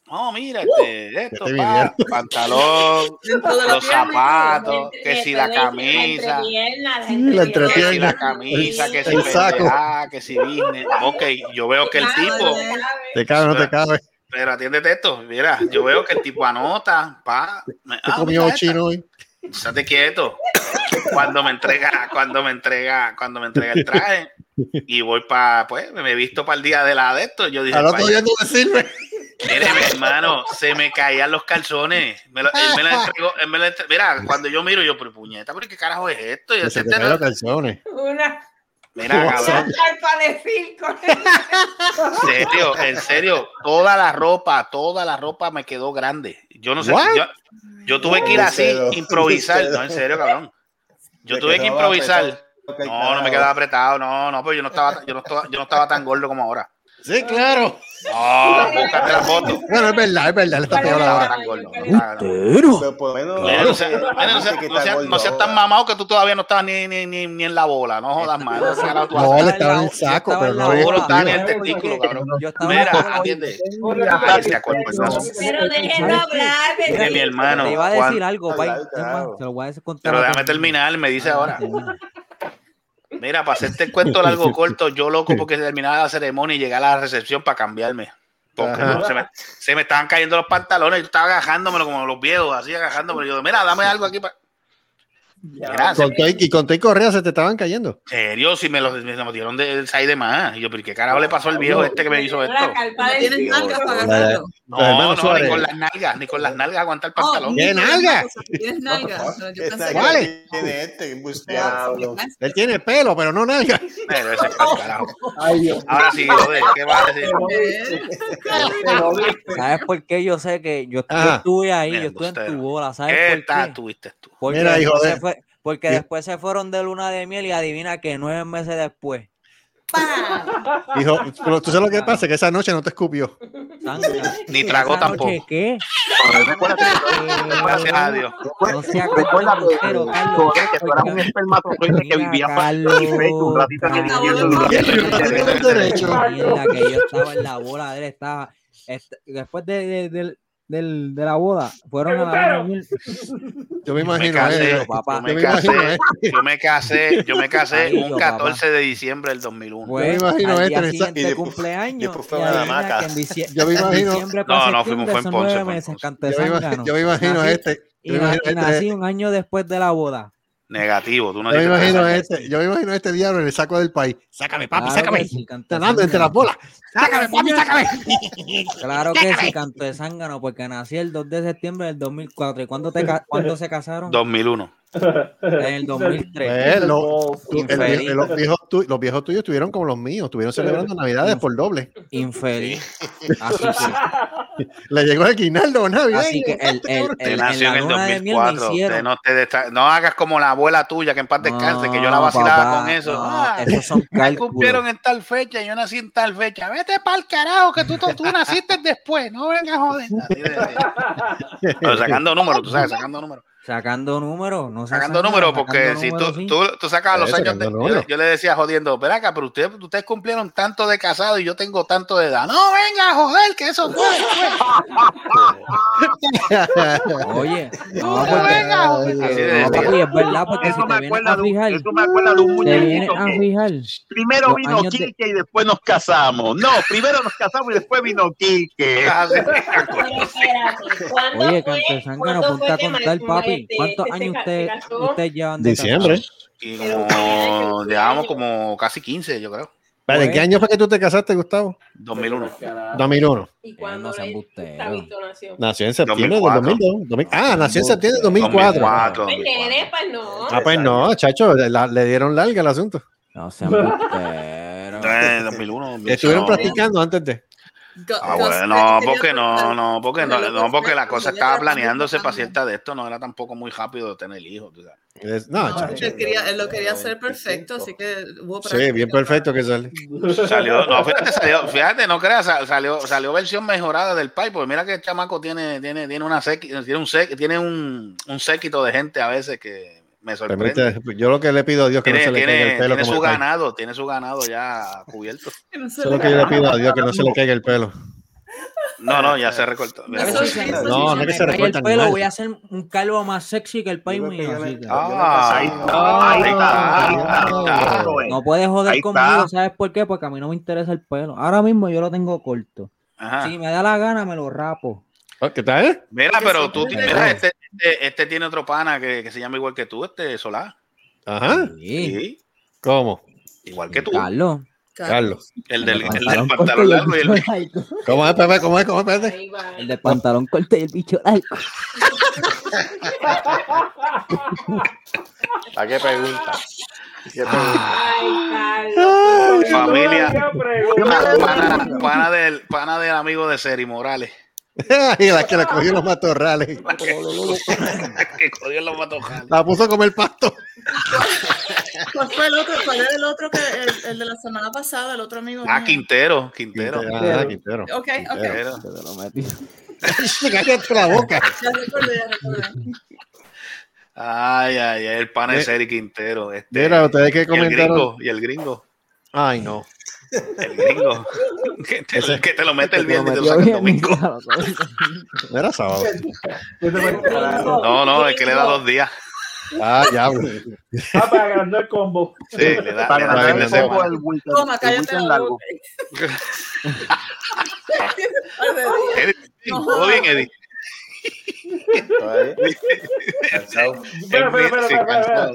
No, mira, este, esto, pa, pantalón, los zapatos, que si la camisa, la que si la camisa, que si El saco. que si business. Ok, yo veo que el tipo, Te cabe o no te cabe. pero atiéndete esto, mira, yo veo que el tipo anota, pa, ah, comió chino hoy. estate quieto. Cuando me entrega, cuando me entrega, cuando me entrega el traje y voy para, pues, me he visto para el día de la de esto, yo dije, Al otro "Vaya". día no me sirve. Mire, mi hermano, se me caían los calzones. Me lo- él me la entregó, él me la entre- Mira, cuando yo miro, yo, pero puñeta, ¿pero qué carajo es esto? Y se te caen no- los calzones. Una mira, cabrón, en serio, en serio, toda la ropa, toda la ropa me quedó grande. Yo no sé, What? yo, yo tuve que ir así, improvisar. No, en serio, cabrón. Yo tuve que improvisar. No, no me quedaba apretado, no, no, pero yo no estaba, yo no estaba, yo no estaba tan gordo como ahora. Sí, claro. No, búscate la foto. Bueno, es verdad, es verdad. Él está No estaba no estaba no seas no no no tan mamado que tú todavía no estabas ni, ni, ni, ni en la bola. No jodas más. No, No, él estaba en el saco, estaba pero en no Seguro está ni escondido. el testículo, cabrón. Estaba en Mira, atiende. Se. Pero déjenlo hablar. Mire, mi hermano. Te iba a decir algo, te lo voy a decir contar. Pero déjame terminar, me dice Ah, ahora. Mira, para hacerte el cuento largo corto, yo loco porque terminaba la ceremonia y llegué a la recepción para cambiarme. Porque no, se, me, se me estaban cayendo los pantalones y yo estaba agajándomelo como los viejos, así agajándomelo. Yo, mira, dame algo aquí para. Con todo y- con todo y correa se te estaban cayendo. serio, si me lo, me lo dieron del 6 de más. Y yo, pero ¿qué carajo le pasó al viejo este que me hizo esto? No nalgas. No, Los no, ni con las nalgas, ni con las nalgas aguanta el Oh, pantalón. ¿Qué nalgas, Tienes nalgas. ¿Cuáles? Tiene este. Él tiene pelo, pero no nalga. Pero ese es el carajo. Ahora sí, joder, ¿qué vas a decir? ¿Sabes por qué yo sé que yo, Ajá. estuve ahí, yo estuve en tu boda? ¿Sabes ¿Qué por tal qué? tuviste tú? Porque, Mira, hijo después, de- se fue- porque Sí. después se fueron de luna de miel y adivina que nueve meses después. Dijo, pero tú sabes lo que pasa, que esa noche no te escupió. Ni tragó ¿esa noche tampoco. ¿Qué? Gracias a Dios. No sea Recuerda que, pero, Carlos, Joder, que tú eras un espermatozoide que Mira, vivía Carlos, perfecto un ratito en el Carlos, infierno. Tiene el derecho. Mierda, que yo estaba en la bola de él, estaba, después de, de- del- del- de la boda, fueron a la miel. Yo me Yo me imagino, casé, eh, yo papá. me Yo me casé, yo me casé, yo me casé Ahí, un yo, 14 de diciembre del 2001. Fue me imagino este y de cumpleaños. después fue y la en Yo me imagino- No, no, fuimos- fue en Ponce, fue meses, Yo me imagino, zángano. yo me imagino Nací- este. Y, Yo me imagino este- nací un año después de la boda. Negativo, tú no Yo me imagino este, yo me imagino este diablo en el saco del país. Sácame, papi, Claro sácame. Nadando entre las bolas. Sácame, papi, sácame. Claro que sí, canto de zángano, porque nací el 2 de septiembre del 2004. ¿Y cuándo, te cuándo se casaron? 2001. En el 2003. Pues, lo- tú- el- Infeliz. el- los, viejos tu- los viejos tuyos estuvieron como los míos, estuvieron celebrando Navidades por doble. Infeliz. Así que, Le llegó el guinaldo navideño. así que el, el, Usted el- en nació en el luna de miel me 2004. Usted hicieron. no, te destra- no hagas como la abuela tuya que en paz descanse, que yo la vacilaba papá, con eso. no, Ah, esos son me cumplieron en tal fecha, yo nací en tal fecha. Vete para el carajo, que tú, tú, naciste después, no vengas joder. Pero sacando números, tú sabes, sacando números. Sacando números, no Sacando números, porque si tú, tú, tú sacabas los años, de- yo, le decía jodiendo, pero acá, pero ustedes, ustedes cumplieron tanto de casado y yo tengo tanto de edad. No, venga a joder, que eso fue. Oye, No, venga, joder. Así de no, decía. papi, es verdad, porque Eso si me acuerda a de un- fijar, eso me acuerda de un te vienes muñequito. Primero vino de- Quique y después nos casamos. No, primero nos casamos y después vino Quique. Oye, canto zángano, ponte a contar, papi. ¿Cuántos años usted, usted llevan de Diciembre. Y como, llevamos como casi 15, yo creo. ¿En qué año fue que tú te casaste, Gustavo? 2001. 2001. ¿Y cuándo no. Tabito nació? Nació en septiembre del 2004. 2002. 2000 Ah, nació en septiembre del 2004. 2004. Pues, pues no. Ah, pues no, chacho, la- le dieron larga el asunto. No sean embusteros. Eh, 2001. 2002. Estuvieron practicando antes de. Ah, bueno, no, porque no, no, porque no, no, porque la cosa estaba planeándose para cierta de esto, no era tampoco muy rápido de tener hijos. Es- No, No, chacho. él, quería, él lo quería hacer perfecto, así que hubo Sí, bien perfecto que sale. Salió, no, fíjate, salió, fíjate, no creas, sal- salió, salió versión mejorada del Pai, porque mira que el chamaco tiene, tiene, tiene una tiene un sec- tiene un, un séquito de gente a veces que me sorprende. Permite- yo lo que le pido a Dios que no se le caiga el pelo tiene su ganado, tiene su ganado ya cubierto. Eso es lo que yo le pido a Dios que no se le caiga el pelo. No, no, ya se recortó. Se- No, si no es que se cae recorta el pelo, voy a hacer un calvo más sexy que el país mío. Ah, ahí está, ahí está, ahí. No puedes joder conmigo. ¿sabes por qué? Porque a mí no me interesa el pelo. Ahora mismo yo lo tengo corto. Ajá. Si me da la gana, me lo rapo. ¿Qué tal? Mira, pero tú, mira, este, este, este tiene otro pana que, que se llama igual que tú, este Solá. Ajá. Sí, ¿Cómo? igual que tú. Carlos. Carlos. El del, el del Pantalón largo y el, bicho largo. ¿Cómo es, Pepe? ¿Cómo es? ¿Cómo es, Pepe? El del pantalón corto y el bicho largo. ¿Para qué pregunta? ¿Qué Ay, Carlos. familia. Pana, pana del, pana del amigo de Seri Morales. y la que la cogió los matorrales. que cogió los matojales. La puso como el pasto. ¿Cuál fue el otro? ¿Cuál era el otro que el, el de la semana pasada, el otro amigo? Ah, mío? Quintero, Quintero. Ah, Quintero. Ok, ok. Quintero. Cállate la boca. Ya recordé, ya recordé. Ay, ay, ay, el pana de Mi- Seri Quintero. Este, Mira, ustedes que y el comentaron. gringo, y el gringo. Ay, no. El gringo. que, te, Ese- que te lo mete el viernes y te lo saca el domingo. No era sábado. No, no, es que le da dos días. Ah, ya. bro. Ah, para agrandar el combo. Sí, le da, Para le da ganar el combo semana. el weekend, Toma, el cállate la largo. boca. Eddie, ¿Todo bien, Eddie? Cansado. Espera, espera, espera,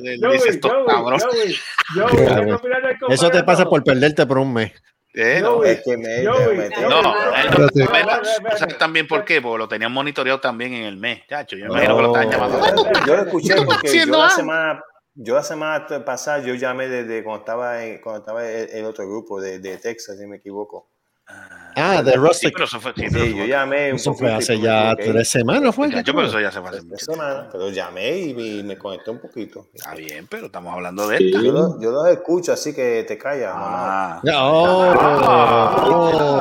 Eso te pasa por perderte por un mes. Eh, no, Es que me, me No, no, Espérate. espera, ¿sabes espera, ¿sabes también por qué? Porque lo tenían monitoreado también en el mes, chacho. Yo me imagino que lo estaban llamando. Yo lo escuché porque yo la semana, yo la semana pasada yo llamé desde cuando estaba en, cuando estaba el, el otro grupo de, de Texas, si me equivoco. Ah, de Sí, Rustic. pero eso fue, sí, pero Sí, eso yo fue- llamé un Eso fue hace ya tres semanas, ¿fue? Chacho, pero eso ya se fue hace Tres semanas, pero llamé y me, me conecté un poquito. Está bien, pero estamos hablando de esta. Yo, lo- yo los escucho, así que te callas, mamá. Ah. Oh,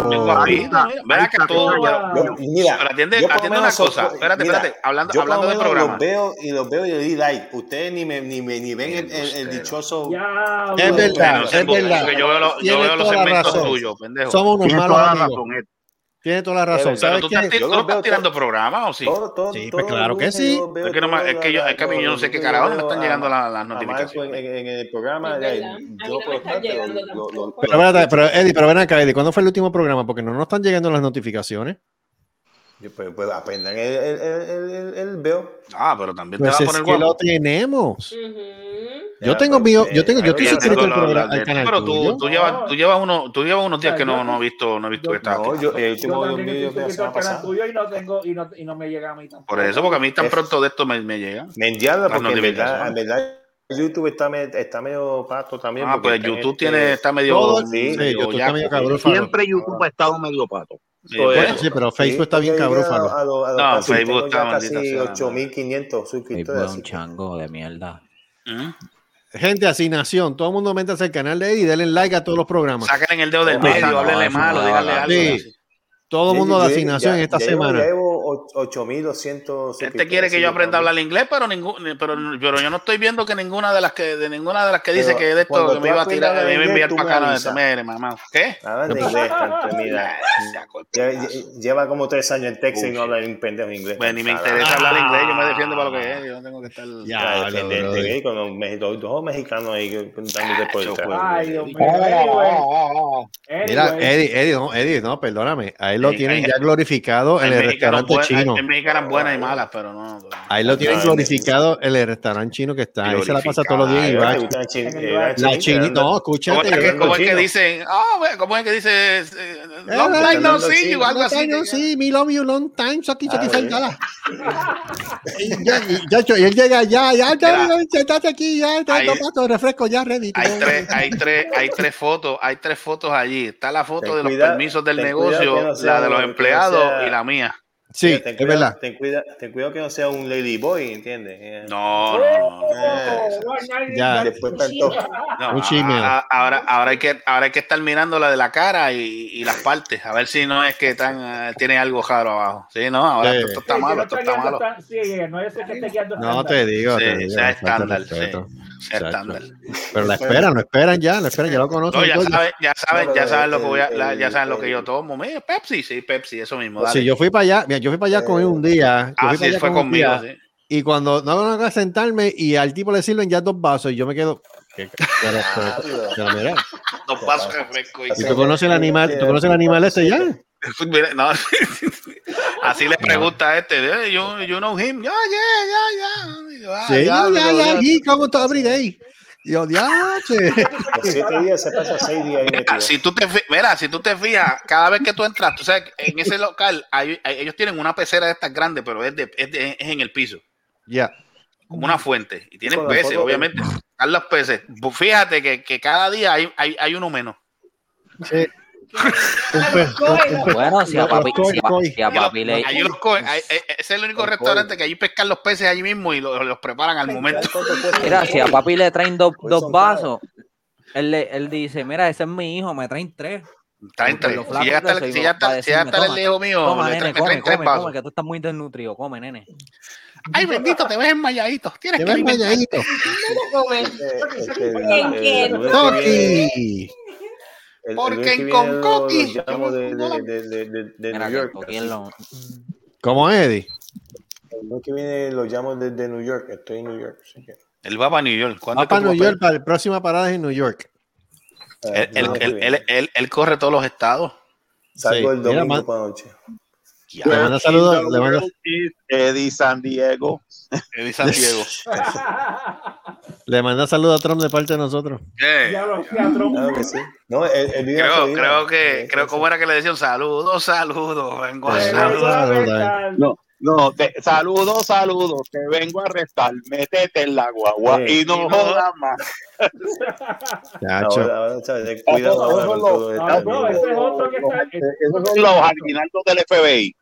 oh. Bien guapito, mira. Ven acá tú. Wow. Yo- mira, Pero atiende, yo atiende una cosa. Espérate, mira, espérate. Hablando, yo hablando del programa. los veo y los veo y le di like. Ustedes ni me ni, me, ni ven el, el- el dichoso. Ya, Es verdad, es verdad. Yo veo, los- yo segmentos tuyos, pendejo. Somos unos malos. Razón. Tiene toda la razón. Pero ¿Sabes tú qué? estás, tú Yo no estás tirando programas o sí? Todo, todo, Sí, todo pues claro que sí. Es que, no es que yo, es que a mí yo no sé qué carajo me están a- llegando la- las notificaciones. en- en el programa. Ya, yo espérate, pero Eddie, pero ven acá, Eddie, ¿cuándo fue el último programa? Porque no nos están llegando las notificaciones. Yo pues, pues aprendan el, el, el, el, el veo. Ah, pero también Pues te va a que poner lo guapo. tenemos. Ujú. Yo Ya, tengo pero, mío, eh, yo tengo, yo estoy suscrito tengo al, lo- programa- lo al canal pero tú, tú, llevas, tú, llevas uno, tú llevas unos días que no, Yo- no he visto, no he visto yo- que estás No, yo, el Yo último también vídeo que canal tuyo y no tengo y no, y no me llega a mí tampoco. Por eso, porque a mí tan Es- pronto de esto me, me llega. Me entiendo porque en verdad, en verdad YouTube está, me- está medio pato también. Ah, pues YouTube tiene, está medio. Todo- sí, sí, medio YouTube está yaco, medio sí. cabrón. Siempre YouTube ha estado medio pato. Sí, Eso es. Bueno, sí, pero Facebook está bien cabrón, Faro. A, lo- a los No, casi, Facebook está casi maldita sea, 8500 Facebook suscriptores. es un chango de mierda. ¿Mm? Gente, asignación. Todo el mundo métase al canal de Eddie y denle like a todos los programas. Sáquenle el dedo del medio, háblenle malo, díganle algo. Todo el mundo de asignación ya- esta semana. Llevo 8200 Este quiere que yo aprenda a hablar inglés, pero ningún, pero, pero yo no estoy viendo que ninguna de las que de ninguna de las que dice Pero que de esto que me iba a tirar, me iba a inglés, enviar para me acá, no se mere, mamá. ¿Qué? Nada de inglés, tanto, mira. Ya- ya- Lleva como tres años en Texas y no habla un pendejo inglés. Bueno, ni me interesa hablar inglés, yo me defiendo para lo que es, yo no tengo que estar. Ya, defenderte, con los, dos mexicanos ahí que- dándote por Chacho, detrás. pues. Ay, Dios mío. Oh, Anyway. Mira, Anyway. Eddie, Eddie, no, Eddie, no, perdóname. Ahí lo tienen ya glorificado en el restaurante buen- hay- chino. hay mexicanas buenas y malas, pero no. Ahí lo tienen glorificado en el restaurante chino que está. Ahí se la pasa todos los días. y va- la chinita, no, ¿Cómo escúchate. es que, hablando cómo es que dicen? Ah, ¿cómo es que dice? eh, Eh, Long time no see you, algo así. No see, me love you long time, Ah, Santala. Y él llega ya, ya, ya, sentate aquí, ya, te refresco, ya, ready. Hay tres, hay tres, hay tres fotos, hay tres fotos allí. Está la foto de los permisos del negocio, la de los empleados y la mía. Sí, Mira, ten es cuidado- verdad. Ten cuidado, ten cuidado que no sea un ladyboy, ¿entiendes? Eh, No, no, no. Oh, in Ya. Después tanto. no, a- ahora, ahora hay que, ahora hay que estar mirando la de la cara y, y las partes, a ver si no es que tan, eh, tiene algo raro abajo. Sí, no, ahora Sí. esto, está Sí, malo, esto está malo. tan- Sí, no es que esté guiando No estándar. te digo, Sí, te digo. sea estándar, respeto. Estándar. Pero la esperan, lo esperan ya, lo esperan, ya lo conocen. No, ya saben, ya saben, ya saben lo que voy a, la- el- ya saben lo que el- yo tomo. Mira, Pepsi, sí, Pepsi, eso mismo. Dale. Sí, yo fui para allá, mira, yo fui para allá con él un día. yo ah, fui para sí, allá fue con conmigo, día, sí. Y cuando no van a sentarme y al tipo le sirven ya dos vasos y yo me quedo. ¿qué? Pero, pero- pero mira, Dos pasos de refresco. y- ¿y tú conoces el animal? ¿Tú conoces el animal este ya? No. Así le pregunta a este, eh, you, you know him, ya, ya, ya, ya. Yo, ah, Sí, ya, ya, ya, y como todo every day. Yo, diache. Los siete días se pasa seis días ahí Mira, si tú te mira, si tú te fijas, cada vez que tú entras, tú sabes, en ese local, hay- hay- ellos tienen una pecera de estas grandes, pero es, de, es, de- es en el piso, Ya. como una fuente. Y tienen peces, obviamente. Están los peces. Fíjate que, que cada día hay, hay, hay uno menos. Sí. Bueno, si a papi, si a, si a papi le. Allí los cogen, es el único restaurante que allí pescan los peces allí mismo y los, los preparan al momento. Mira, si a papi le traen dos, dos vasos, él, le, él dice, mira, ese es mi hijo, me traen tres. Traen tres. lo Si soy, el- si ya está, si ya está el hijo mío, Toma, le nene, come, come, vasos. come, que tú estás muy desnutrido. Come, nene. Ay, bendito, te ves enmayadito. Tienes Te que ves alimentar. malladito. Come. Este, este, el- ¿En el- el el- el Porque que en Concoqui, de, de, de, de, de, de Mira, New York. Lo- ¿Cómo Eddie? El que viene los llamo desde New York. Estoy en New York. Él va para New York. ¿Cuándo Va para New York, para la próxima parada es en New York. Él, el él, lunes que él, viene. él, él- él corre todos los estados. Salgo Sí. el domingo por la noche. Le manda saludos, le manda, Eddie San Diego. Eddie San Diego. le manda saludos a Trump de parte de nosotros. Claro que sí. No, el, el video creo, que creo que, creo cómo era que le decían saludos, saludos, vengo a saludar. saludos. No, no, te- saludos, saludos. Te vengo a arrestar. Métete en la guagua Sí. y no jodas más. Chacho. Esos son los aguinaldos del FBI.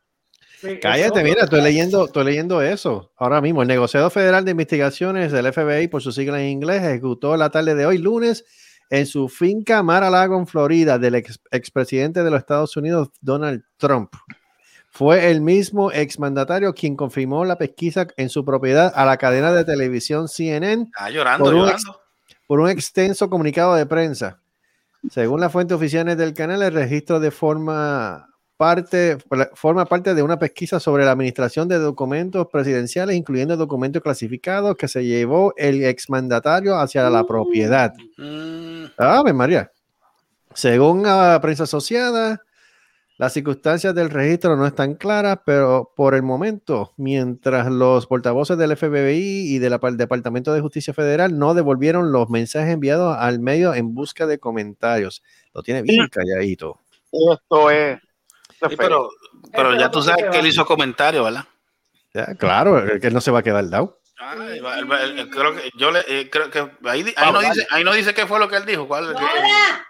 sí, Cállate, mira, estoy leyendo, estoy leyendo eso. Ahora mismo, el negociado federal de investigaciones del FBI, por su sigla en inglés, ejecutó la tarde de hoy, lunes, en su finca Mar-a-Lago, en Florida, del ex- expresidente de los Estados Unidos, Donald Trump. Fue el mismo exmandatario quien confirmó la pesquisa en su propiedad a la cadena de televisión CNN Está llorando, por ex- llorando. por un extenso comunicado de prensa. Según las fuentes oficiales del canal, el registro de forma parte, forma parte de una pesquisa sobre la administración de documentos presidenciales, incluyendo documentos clasificados que se llevó el exmandatario hacia la propiedad. Ave María. Según la prensa asociada, las circunstancias del registro no están claras, pero por el momento, mientras los portavoces del FBI y del Departamento de Justicia Federal no devolvieron los mensajes enviados al medio en busca de comentarios. Lo tiene bien calladito. Esto es. Sí, pero, pero ya tú sabes que él hizo comentarios, ¿verdad? Ya, claro, que él no se va a quedar dado. Ay, va- él va- él- creo que yo le eh, creo que ahí, di- ahí no dice ahí no dice qué fue lo que él dijo. ¿Cuál,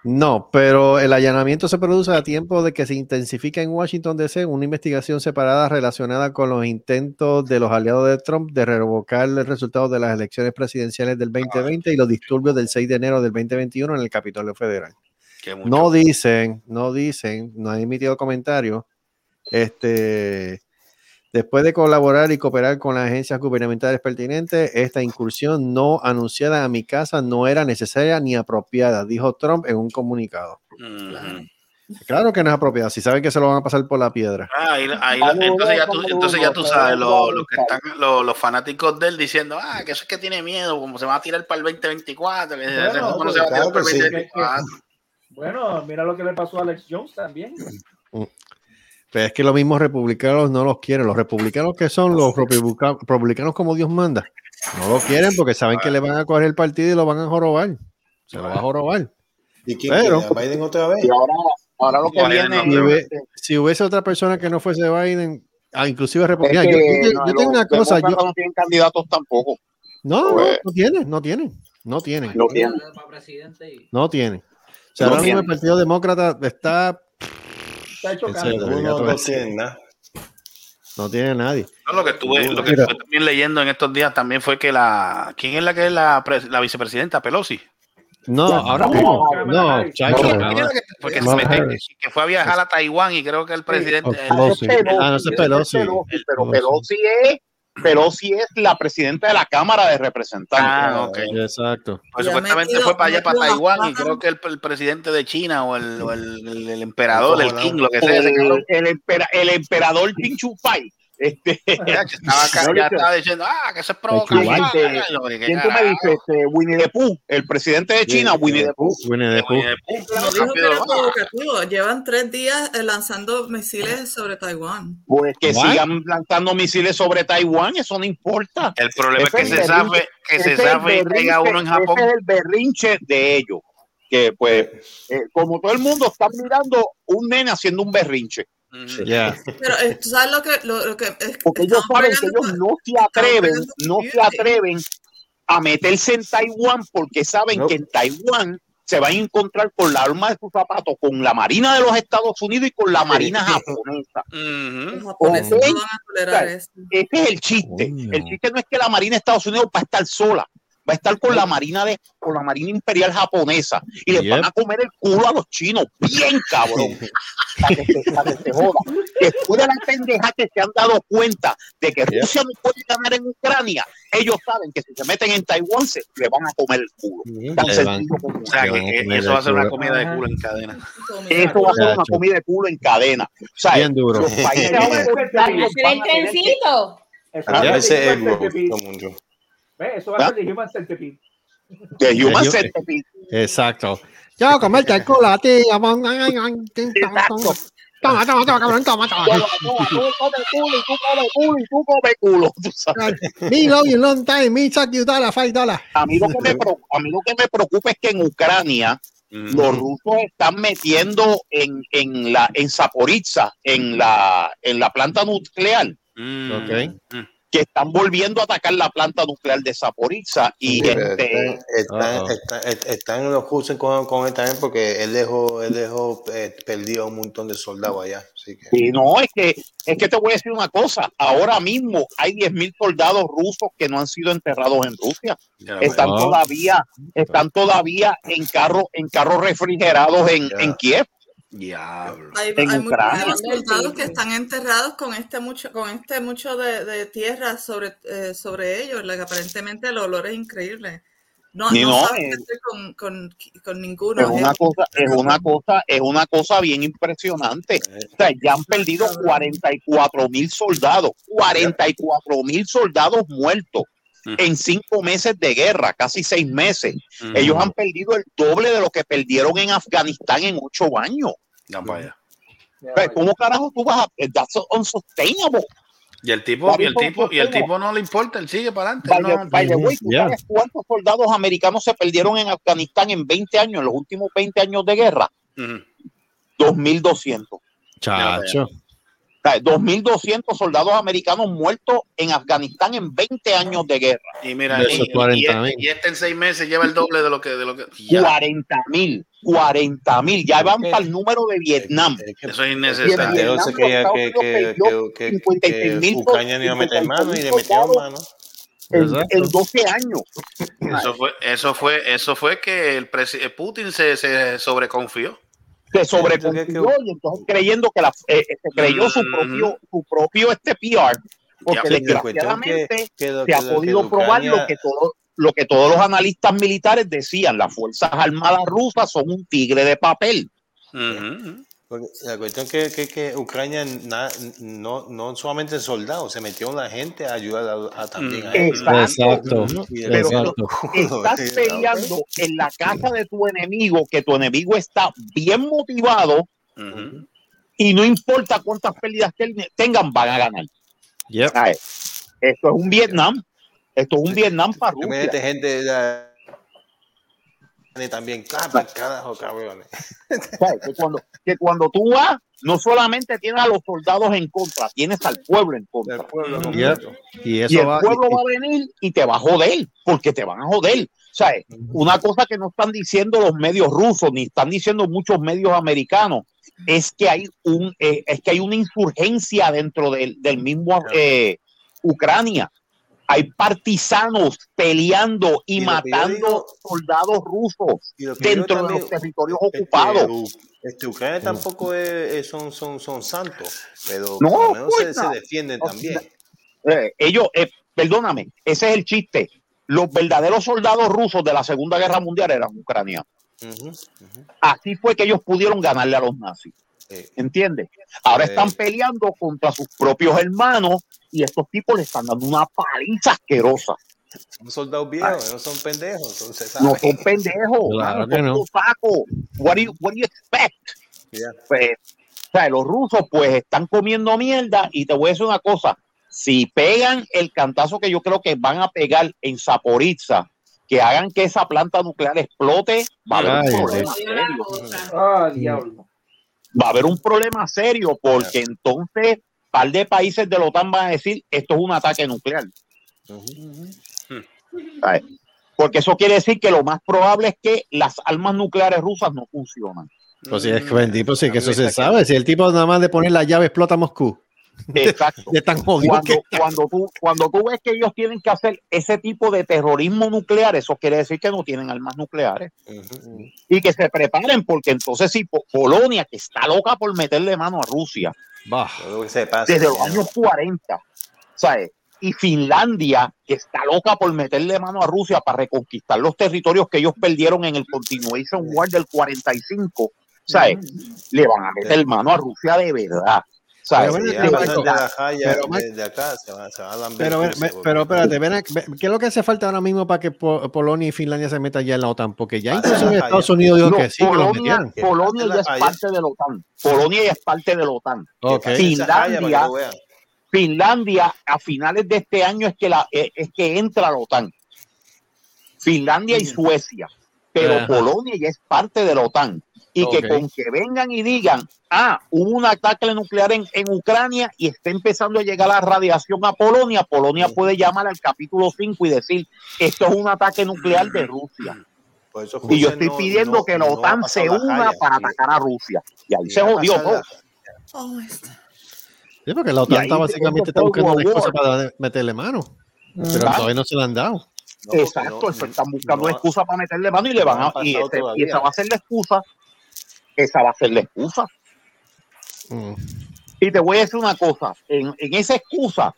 No, pero el allanamiento se produce a tiempo de que se intensifica en Washington DC una investigación separada relacionada con los intentos de los aliados de Trump de revocar el resultado de las elecciones presidenciales del 2020 y los disturbios del 6 de enero del 2021 en el Capitolio Federal. No dicen, no dicen, no han emitido comentarios. Este, después de colaborar y cooperar con las agencias gubernamentales pertinentes, esta incursión no anunciada a mi casa no era necesaria ni apropiada, dijo Trump en un comunicado. Claro que no es apropiada, si saben que se lo van a pasar por la piedra. Ah, ahí- ahí- entonces, ya tú, entonces ya tú sabes, lo- lo que están, lo- los fanáticos de él diciendo, ah, que eso es que tiene miedo, como se va a tirar para el 2024, que ese Bueno, juego no se va a tirar claro para el que sí. 2024. Bueno, mira lo que le pasó a Alex Jones también. Pero es que los mismos republicanos no los quieren. Los republicanos que son los republica- republicanos como Dios manda, no lo quieren porque saben que le van a coger el partido y lo van a jorobar. Se lo va a jorobar. ¿Y quién Pero- quiere? ¿A Biden otra vez? Y ahora, ahora lo que Si, viene. hubie- si hubiese otra persona que no fuese Biden, ah, inclusive Es republicano, que yo, yo- no, yo tengo una cosa, yo- no tienen candidatos tampoco. no, no, Pues- no tienen, no tienen, no tienen, No tienen. no tienen. O sea, No ahora mismo el. Partido Demócrata está, Está no tiene nada. no tiene nadie. No, lo que estuve, lo que estuve también leyendo en estos días también fue que la ¿quién es la que es la, pres- la vicepresidenta Pelosi? No, Ya, ahora no, no, chacho, ¿Quién- no. quién es la que- porque se mete- Harris. que fue a viajar a Taiwán y creo que el presidente Oh, Pelosi. Ah, no, es Pelosi. Pero Pelosi es, Pelosi es la presidenta de la Cámara de Representantes. Ah, ok. Exacto. Pues supuestamente metido- fue para allá, para Taiwán, y creo que el, el presidente de China o el, o el, el- el emperador, el king, lo que sea, ese el, el, empera- el emperador Ping Chu Pai. Este, Ya, estaba acá, No, ya estaba diciendo, ah, que eso es Ay, provocación. este, Ay, yo, ¿qué ¿Quién tú me carajo? dices? Este, Winnie the Pooh, el presidente de China, Winnie the Pooh. Winnie the Pooh. Winnie the Pooh, No no, dijo que era ah. provocativo. Llevan tres días eh, lanzando misiles sobre Taiwán. Pues que sigan lanzando misiles sobre Taiwán, eso no importa. El problema es que se sabe, que se sabe y caiga uno en Japón. Ese es el berrinche de ellos. Que pues, eh, como todo el mundo está mirando un nene haciendo un berrinche. Pero eh, tú sabes lo que, lo, lo que es, Porque ellos saben que ellos no se atreven, no se community. atreven a meterse en Taiwán porque saben No. que en Taiwán se van a encontrar con la arma de sus zapatos, con la Marina de los Estados Unidos y con la Marina japonesa. Japoneses no van a tolerar eso. Ese es el chiste. Coño. El chiste no es que la Marina de Estados Unidos va a estar sola, va a estar con la Marina de, con la Marina Imperial japonesa y les Yep. van a comer el culo a los chinos, bien cabrón, para que se, para que se joda. Después de la pendeja que se han dado cuenta de que Rusia no puede ganar en Ucrania, ellos saben que si se meten en Taiwán se le van a comer el culo. Tan van- O sea, que eso va a ser una comida de culo en cadena. eso va a ser una comida de culo en cadena. O sea, Bien duro. los países Hacer van el trencito. Eso veces de es Human lo Centipede. gusta mucho. Ve, Eso va a ¿Ah? ser de Human Centipede. de Human Centipede. Exacto. Yo comerte el culo a ti. amón. Toma, toma. Toma, toma, toma, cabrón, toma, toma. Toma, toma, tú comes culo y tú comes culo y tú comes culo. tú sabes. Me love you long time. Me suck you dollar, five dollar. A mí, lo que me, a mí lo que me preocupa es que en Ucrania los rusos están metiendo en, en la en en la en la planta nuclear, Mm. Ok. Que están volviendo a atacar la planta nuclear de Zaporizhzia y este están, están, Uh-oh. están, est- están los rusos con, con él también porque él dejó, él dejó eh, perdido a un montón de soldados allá. Así que, y no es que es que te voy a decir una cosa, ahora mismo hay 10.000 soldados rusos que no han sido enterrados en Rusia. Están bueno. todavía están todavía en carros en carros refrigerados en, en Kiev Diablo. Hay, muchos soldados que están enterrados con este mucho, con este mucho de, de tierra sobre, eh, sobre ellos. like, aparentemente el olor es increíble. No, Ni no, no, eh, qué hacer con, con, con ninguno. Es una eh. cosa, es una cosa, es una cosa bien impresionante. O sea, ya han perdido 44 mil soldados, 44 mil soldados muertos en cinco meses de guerra, casi seis meses. Ellos han perdido el doble de lo que perdieron en Afganistán en ocho años. O sea, ¿Cómo carajo tú vas a? That's unsustainable. Y el tipo, y el tipo, y el tipo no le importa, él sigue para adelante. By él the- no- by the way, ¿tú sabes cuántos soldados americanos se perdieron en Afganistán en 20 años, en los últimos 20 años de guerra? Ujú. 2.200. Chacho. O sea, 2.200 soldados americanos muertos en Afganistán en 20 años de guerra. Y mira, y, y- 40.000. y este en seis meses lleva el doble de lo que. De lo que ya. 40 mil, 40 mil. Ya van para el número de Vietnam. Eso es innecesario. Vietnam, se creía que, que, que, que, que, 56.000 Ucrania no iba a meter mano y le metieron mano. en, en 12 años. Eso fue, eso fue, eso fue que el presi- Putin se, se sobreconfió. se sobreconfió y entonces creyendo que la, eh, eh, se creyó su Mm. propio, su propio este PR, porque Ya. desgraciadamente que se que ha lo- que podido probar Ucrania- lo que todo lo que todos los analistas militares decían, las fuerzas armadas rusas son un tigre de papel. Porque la cuestión que, que, que Ucrania na- no, no solamente soldados, se metió en la gente a ayudar a, a también. Exacto. Pero Exacto. estás peleando en la casa de tu enemigo, que tu enemigo está bien motivado y no importa cuántas pérdidas ten- tengan, van a ganar. Yep. Esto es un Vietnam. Esto es un Vietnam para Rusia. mete gente la- y también, carajo, cabrones. ¿Sabes? Que cuando, que cuando tú vas, no solamente tienes a los soldados en contra, tienes al pueblo en contra. Y Y eso el va. pueblo va a venir y te va a joder, porque te van a joder. ¿Sabes? Una cosa que no están diciendo los medios rusos, ni están diciendo muchos medios americanos, es que hay un eh, es que hay una insurgencia dentro del, del mismo eh, Ucrania. Hay partisanos peleando y, matando digo- soldados rusos dentro de los territorios Este, ocupados. Este, Ucrania tampoco es, es- son, son, son santos, pero No, por lo menos se, pues, se no. defienden también. Eh, ellos, eh, perdóname, ese es el chiste. Los verdaderos soldados rusos de la Segunda Guerra Mundial eran ucranianos. Así fue que ellos pudieron ganarle a los nazis. Eh, ¿Entiendes? Ahora Eh. están peleando contra sus propios hermanos y estos tipos le están dando una paliza asquerosa. son soldados viejos, no son pendejos, entonces No son pendejos, Claro son no. cosacos. What do you, what do you expect? Yeah. Pues, o sea, los rusos pues están comiendo mierda y te voy a decir una cosa, si pegan el cantazo que yo creo que van a pegar en Zaporizhia, que hagan que esa planta nuclear explote, va a haber Ay, un problema. Ah, diablo. Va a haber un problema serio porque entonces un par de países de la OTAN van a decir esto es un ataque nuclear. ¿Sabes? Porque eso quiere decir que lo más probable es que las armas nucleares rusas no funcionan. Pues sí, es que bendito, sí, que eso se sabe. Si el tipo nada más de poner la llave explota Moscú. Exacto. Es tan jodido cuando, que. cuando, tú, cuando tú ves que ellos tienen que hacer ese tipo de terrorismo nuclear, eso quiere decir que no tienen armas nucleares y que se preparen, porque entonces si Po- Polonia, que está loca por meterle mano a Rusia Bah. Desde los años 40, ¿sabes? Y Finlandia, que está loca por meterle mano a Rusia para reconquistar los territorios que ellos perdieron en el Continuation War del 45, ¿sabes? Le van a meter mano a Rusia de verdad. Pero ven a espérate, ven ve- ¿qué es lo que hace falta ahora mismo para que Po- Polonia y Finlandia se metan ya en la OTAN? Porque ya Ah, incluso ah, Estados. Unidos dijo No, que sí, que los Polonia, metieron. Polonia ya es parte de la OTAN. Polonia ya es parte de la OTAN. Ok. Que pasen esa raya para que Finlandia. Finlandia a finales de este año es que la eh, es que entra a la OTAN. Finlandia y Suecia, pero Ajá. Polonia ya es parte de la OTAN. Y que con que vengan y digan, ah, hubo un ataque nuclear en, en Ucrania y está empezando a llegar la radiación a Polonia, Polonia puede llamar al capítulo 5 y decir, esto es un ataque nuclear de Rusia. Por eso Y yo estoy no- pidiendo no- que la OTAN se una para Y- atacar a Rusia. Y ahí y se jodió todo. Oh, este. Sí, porque la OTAN está básicamente está buscando una excusa para meterle mano. Pero Claro. todavía no se la han dado. Exacto, están buscando no- excusa para meterle mano y le van a. Y, ese- y esa va a ser la excusa. Esa va a ser la excusa. Mm. Y te voy a decir una cosa: en, en esa excusa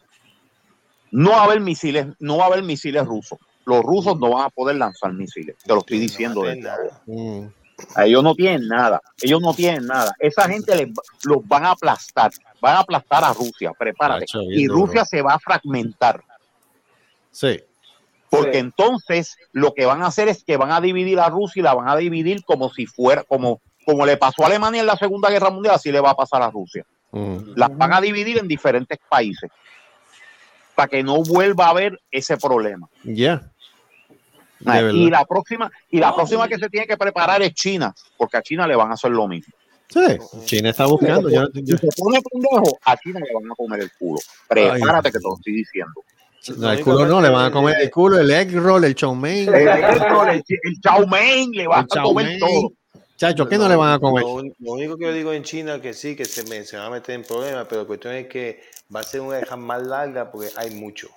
no va a haber misiles, no va a haber misiles rusos. los rusos no van a poder lanzar misiles. Te lo estoy diciendo desde ahora. A Ellos no tienen nada. Ellos no tienen nada. Esa gente les los van a aplastar. Van a aplastar a Rusia. Prepárate. Y. Rusia se va a fragmentar. Sí. Porque Sí. entonces lo que van a hacer es que van a dividir a Rusia y la van a dividir como si fuera, como, como le pasó a Alemania en la Segunda Guerra Mundial, así le va a pasar a Rusia. Mm. Las van a dividir en diferentes países para que no vuelva a haber ese problema. Ya. Ah, verdad. y la próxima, y la próxima que se tiene que preparar es China, porque a China le van a hacer lo mismo. Sí, China está buscando. yo- yo- Si se pone pendejo, a China le van a comer el culo. Prepárate que te lo estoy diciendo. no, el culo no, le van a comer el culo, el egg roll, el chow mein. El, el, el, el chow mein le van a comer todo. Chacho, ¿qué no le van a comer? Lo, único que yo digo en China que sí, que se, me, se va a meter en problemas, pero la cuestión es que va a ser una guerra más larga porque hay mucho.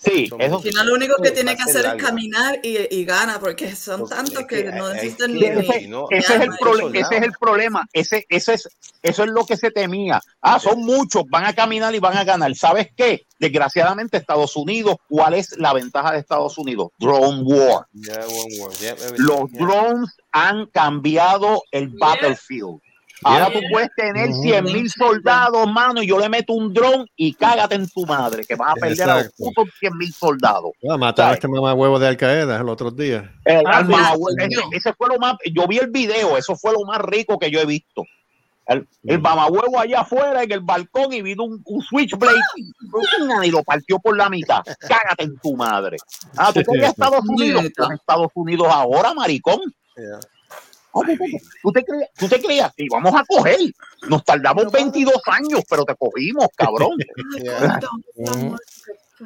Sí, eso Al final lo único que tiene que hacer es caminar y, y gana, porque son Pues, tantos es que, que no necesitan hay ni, que- ni- Ese, si no, ese es el ese es el problema, ese, ese es, eso es lo que se temía. Ah, son muchos, van a caminar y van a ganar. ¿Sabes qué? Desgraciadamente Estados Unidos, ¿cuál es la ventaja de Estados Unidos? Drone war. Yeah, war. Yeah. Los drones han cambiado el battlefield. Ahora tú puedes tener Ujú. 100 mil soldados, mano, y yo le meto un dron y cágate en tu madre, que vas a perder a los putos 100 mil soldados. Ah, mataron a este mamá huevo de Al Qaeda el otro día. El Ah, sí. ese, ese fue lo más, yo vi el video, eso fue lo más rico que yo he visto. El, el mamahuevo allá afuera en el balcón y vino un, un switchblade y lo partió por la mitad. Cágate en tu madre. Ah, tú querías Estados Unidos. Pues Estados Unidos ahora, maricón. Yeah. ¿Tú te- ¿Tú te creías? ¿Tú te creías? Y vamos a coger. Nos tardamos 22 años, pero te cogimos, cabrón. Ay, amor.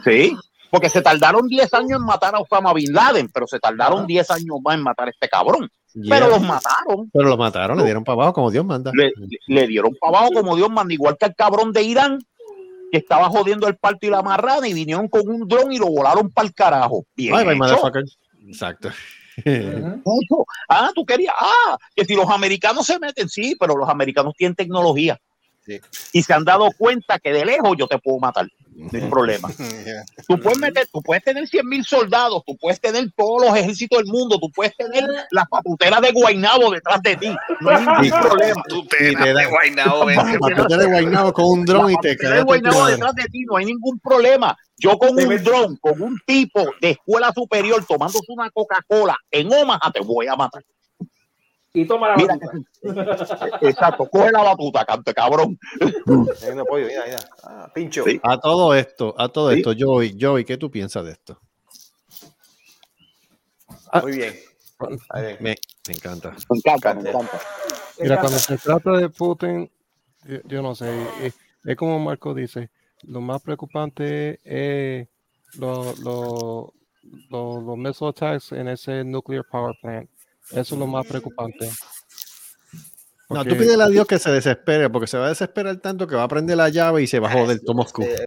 Sí. Porque se tardaron 10 años en matar a Osama Bin Laden, pero se tardaron 10 años más en matar a este cabrón. Yeah. Pero los mataron. Pero lo mataron, le dieron para abajo como Dios manda. le, le dieron para abajo como Dios manda, igual que al cabrón de Irán, que estaba jodiendo el parto y la marrana, y vinieron con un dron y lo volaron para el carajo. Bien bye, hecho. motherfucker. Exacto. Ah, tú querías, ah, que si los americanos se meten, sí, pero los americanos tienen tecnología. Sí. Y se han dado cuenta que de lejos yo te puedo matar. No hay problema. Yeah. Tú puedes meter, tú puedes tener 100 mil soldados, tú puedes tener todos los ejércitos del mundo, tú puedes tener las patuteras de Guainabo detrás de ti. No hay ningún Sí. problema. Da- de Guaynabo con un dron y te detrás de ti, no hay ningún problema. Yo con un dron, con un tipo de escuela superior tomándose una Coca-Cola en Omaha, te voy a matar. Y toma la Mira, batuta. exacto, coge la batuta, cante cabrón. Mira, mira. Ah, pincho. Sí. A todo esto, a todo Sí. esto, Joey, Joey, ¿qué tú piensas de esto? Muy bien. Bien. Me, me encanta. Me encanta, me encanta. Mira, cuando se trata de Putin, yo, yo no sé, es, es como Marco dice, lo más preocupante es los lo, lo- los missile attacks en ese nuclear power plant. Eso es lo más preocupante. No, tú pídele a Dios que se desespere, porque se va a desesperar tanto que va a prender la llave y se va a joder todo Moscú. Eh,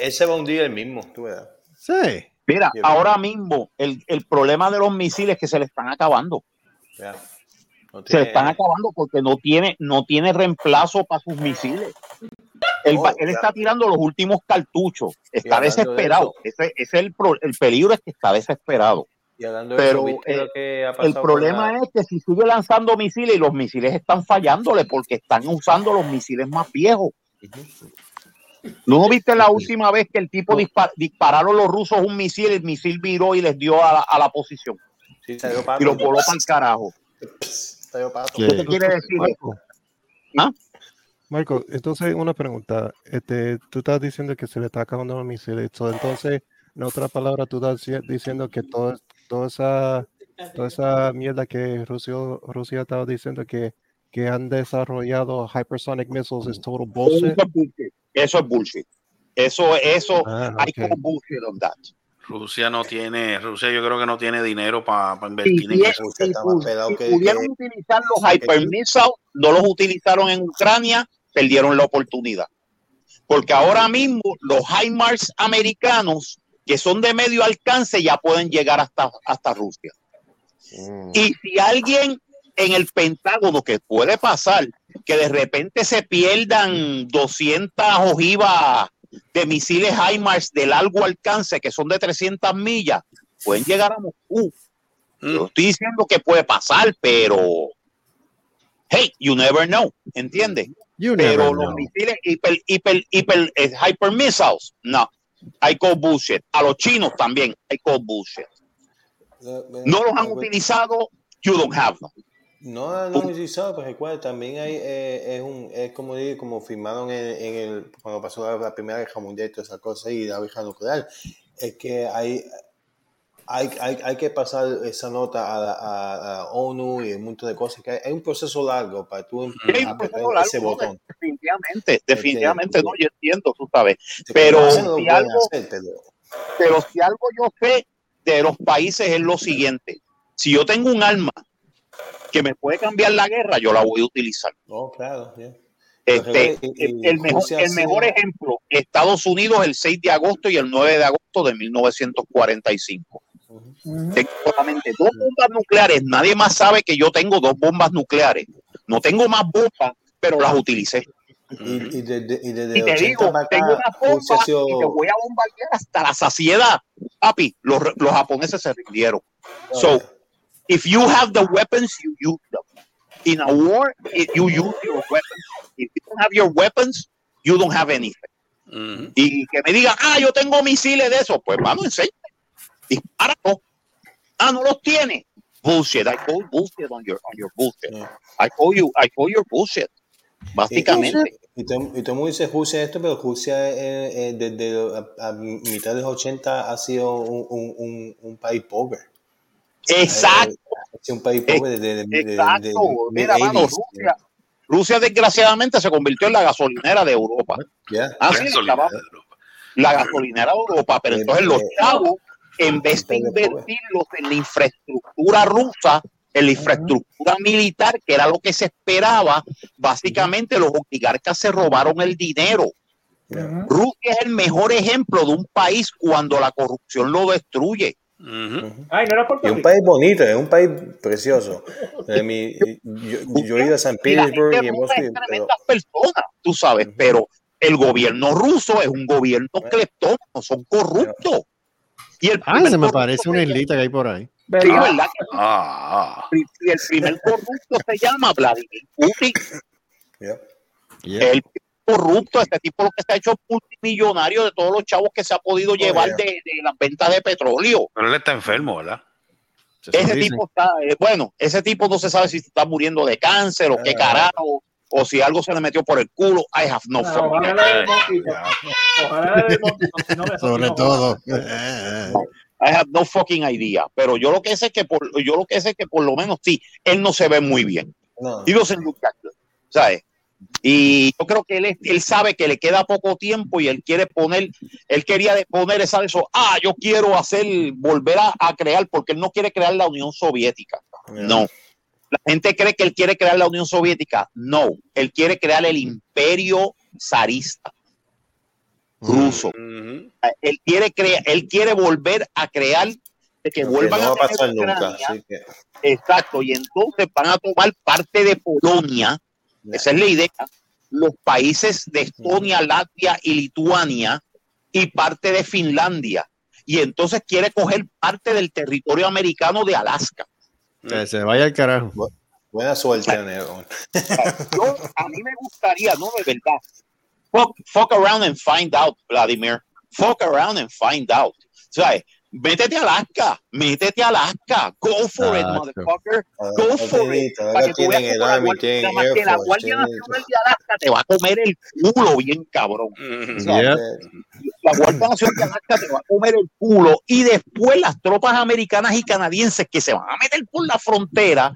Ese va a hundir el mismo, tú verás. Sí. Mira, ahora mismo el, el problema de los misiles es que se le están acabando. Ya. No Se le están acabando porque no tiene, no tiene reemplazo para sus misiles. Él, Oh, él está tirando los últimos cartuchos. Está de desesperado. Ese, ese es el, pro- el peligro es que está desesperado. Y hablando Pero, de eso, ¿viste eh, lo que ha El problema la- es que si sigue lanzando misiles y los misiles están fallándole porque están usando los misiles más viejos. ¿No viste la última vez que el tipo dispa- dispararon los rusos un misil, el misil viró y les dio a la, a la posición Sí, salió pato. y los voló para el carajo? Pato. ¿Qué? ¿Qué te quiere decir? Marco, ¿Ah? Marco, entonces una pregunta. Este, tú estás diciendo que se le está acabando los misiles. entonces, en otra palabra, tú estás dici- diciendo que todo, toda esa toda esa mierda que Rusia, Rusia estaba diciendo que, que han desarrollado hypersonic missiles es total bullshit. Eso es bullshit. Eso es bullshit. Eso, eso, Ah, hay ok. como bullshit on that. Rusia no tiene, Rusia yo creo que no tiene dinero para Si, invertir en bien- eso. Pelado si que- pudieron que- utilizar los hyper missiles, no los utilizaron en Ucrania, perdieron la oportunidad. Porque ahora mismo los HIMARS americanos, que son de medio alcance, ya pueden llegar hasta, hasta Rusia. Mm. Y si alguien en el Pentágono, que puede pasar, que de repente se pierdan 200 ojivas de misiles HIMARS de largo alcance, que son de 300 millas, pueden llegar a Moscú. Yo estoy diciendo que puede pasar, pero hey, you never know, ¿entiendes? You pero never los know. misiles hiper, hiper, hiper, eh, hyper missiles, no, I call bullshit. A los chinos también, I call bullshit. No los han utilizado, you don't have them. No, no he utilizado, pero recuerda, también hay, eh, es, un, es como, digo, como firmaron en, en el, cuando pasó la, la Primera Guerra Mundial y toda esa cosa y la guerra nuclear, es que hay, hay, hay, hay que pasar esa nota a, la- a- a ONU y un montón de cosas. que hay, hay un proceso largo para tú largo, ese ¿no? botón. Definitivamente, definitivamente, Este, no, yo entiendo, tú sabes. Pero si algo, hacer, pero- pero si algo yo sé de los países es lo siguiente. Si yo tengo un arma que me puede cambiar la guerra, yo la voy a utilizar. Claro. Este, el, mejor, el mejor ejemplo, Estados Unidos el 6 de agosto y el 9 de agosto de 1945. Tengo solamente dos bombas nucleares. Nadie más sabe que yo tengo dos bombas nucleares. No tengo más bombas, pero las utilicé. Y, y desde, y desde Y te 80 digo, acá, tengo una bomba y te voy a bombardear hasta la saciedad. Papi, los, los japoneses se rindieron. So, if you have the weapons, you use them. In a war, it- you use your weapons. If you don't have your weapons, you don't have anything. Y que me digan, ah, yo tengo misiles de eso. Pues vamos, enséñame. Dispara. Ah, no los tiene. Bullshit. I call bullshit on your, on your bullshit. I call you, I call your bullshit. Básicamente. Y, todo, y todo el mundo dice Rusia esto, pero Rusia eh, eh, desde a, a mitad de los 80 ha sido un, un, un, un país pobre. Exacto. Ha sido un país pobre desde de, de, Exacto. de- Mira, mano, mid-80s, Rusia, Rusia desgraciadamente se convirtió en la gasolinera de Europa. ya. Ah, sí, estaba- la gasolinera de Europa, pero entonces los chavos, en vez de invertirlos en la infraestructura rusa, en la infraestructura militar, que era lo que se esperaba, básicamente los oligarcas se robaron el dinero. Rusia es el mejor ejemplo de un país cuando la corrupción lo destruye. Ay, no era Puerto Y un país bonito, es un país precioso. Eh, mi- yo, yo he ido a San Y Petersburg gente y hemos pero personas, tú sabes, pero el gobierno ruso es un gobierno cleptómano, son corruptos. Y el Ah, se me parece una islita que hay por ahí. Sí, ¿verdad? Ah, Y el primer corrupto se llama Vladimir Putin. El corrupto, este tipo lo que se ha hecho multimillonario de todos los chavos que se ha podido llevar yeah. de, de las ventas de petróleo. pero él está enfermo, ¿verdad? Ese tipo está, eh, bueno, ese tipo no se sabe si está muriendo de cáncer o qué carajo, o si algo se le metió por el culo. I have no no me Sobre no, todo. I have no fucking idea. Pero yo lo que sé es que por, yo lo que sé es que por lo menos sí, él no se ve muy bien. No. He doesn't look that good, ¿sabes? Y yo creo que él, es- él sabe que le queda poco tiempo y él quiere poner, él quería de- poner esa eso, ah, yo quiero hacer, volver a, a crear, porque él no quiere crear la Unión Soviética. No. La gente cree que él quiere crear la Unión Soviética. No. Él quiere crear el imperio zarista ruso. Él quiere crear, él quiere volver a crear de que que vuelvan no va a pasar nunca. Ucrania. así que- Exacto, y entonces van a tomar parte de Polonia, esa es la idea, los países de Estonia, Latvia y Lituania y parte de Finlandia. Y entonces quiere coger parte del territorio americano de Alaska. Que se vaya al carajo. Buena suerte, Nero. Yo, a mí me gustaría, no de verdad. Fuck, fuck around and find out, Vladimir. Fuck around and find out. ¿Sabes? Métete a Alaska, métete a Alaska. Go for it, Exacto. motherfucker. Ah, Go for it. Para que tú veas que la Guardia Nacional de Alaska te va a comer el culo bien cabrón. Yeah. La Guardia Nacional de Alaska te va a comer el culo y después las tropas americanas y canadienses que se van a meter por la frontera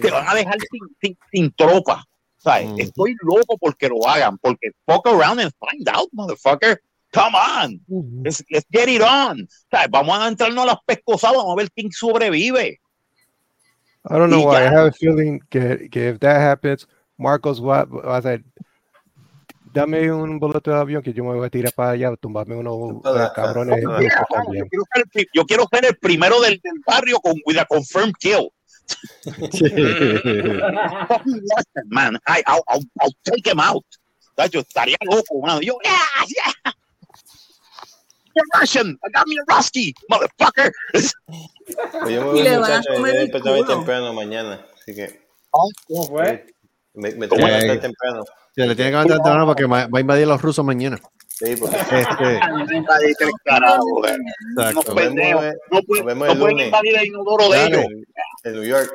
te van a dejar sin, sin, sin tropas. ¿Sabes? Estoy loco porque lo hagan, porque fuck around and find out, motherfucker. Come on, let's, let's get it on. ¿Sabes? Vamos a entrarnos a las pescosas, vamos a ver quién sobrevive. I don't know Y why. I ya. have a feeling que, que if that happens, Marcos va, va a hacer, dame un boleto de avión que yo me voy a tirar para allá, tumbarme unos cabrones. Yo, quiero ser yo quiero ser el primero del, del barrio con with a confirmed kill. Man. I, I'll, I'll, I'll take him out. Yo estaría loco, mano. Yo, yeah, yeah. A Russian. I got me a Rusky, motherfucker. Pues yo me voy, comer yo despertarme culo. temprano mañana. Así que ¿Cómo fue? me, me tengo que levantar temprano. Se le tiene que levantar temprano porque va a invadir los rusos mañana. Sí, porque Este, exacto. No pueden, Nos vemos no el pueden lunes. invadir el inodoro de ellos. en New York.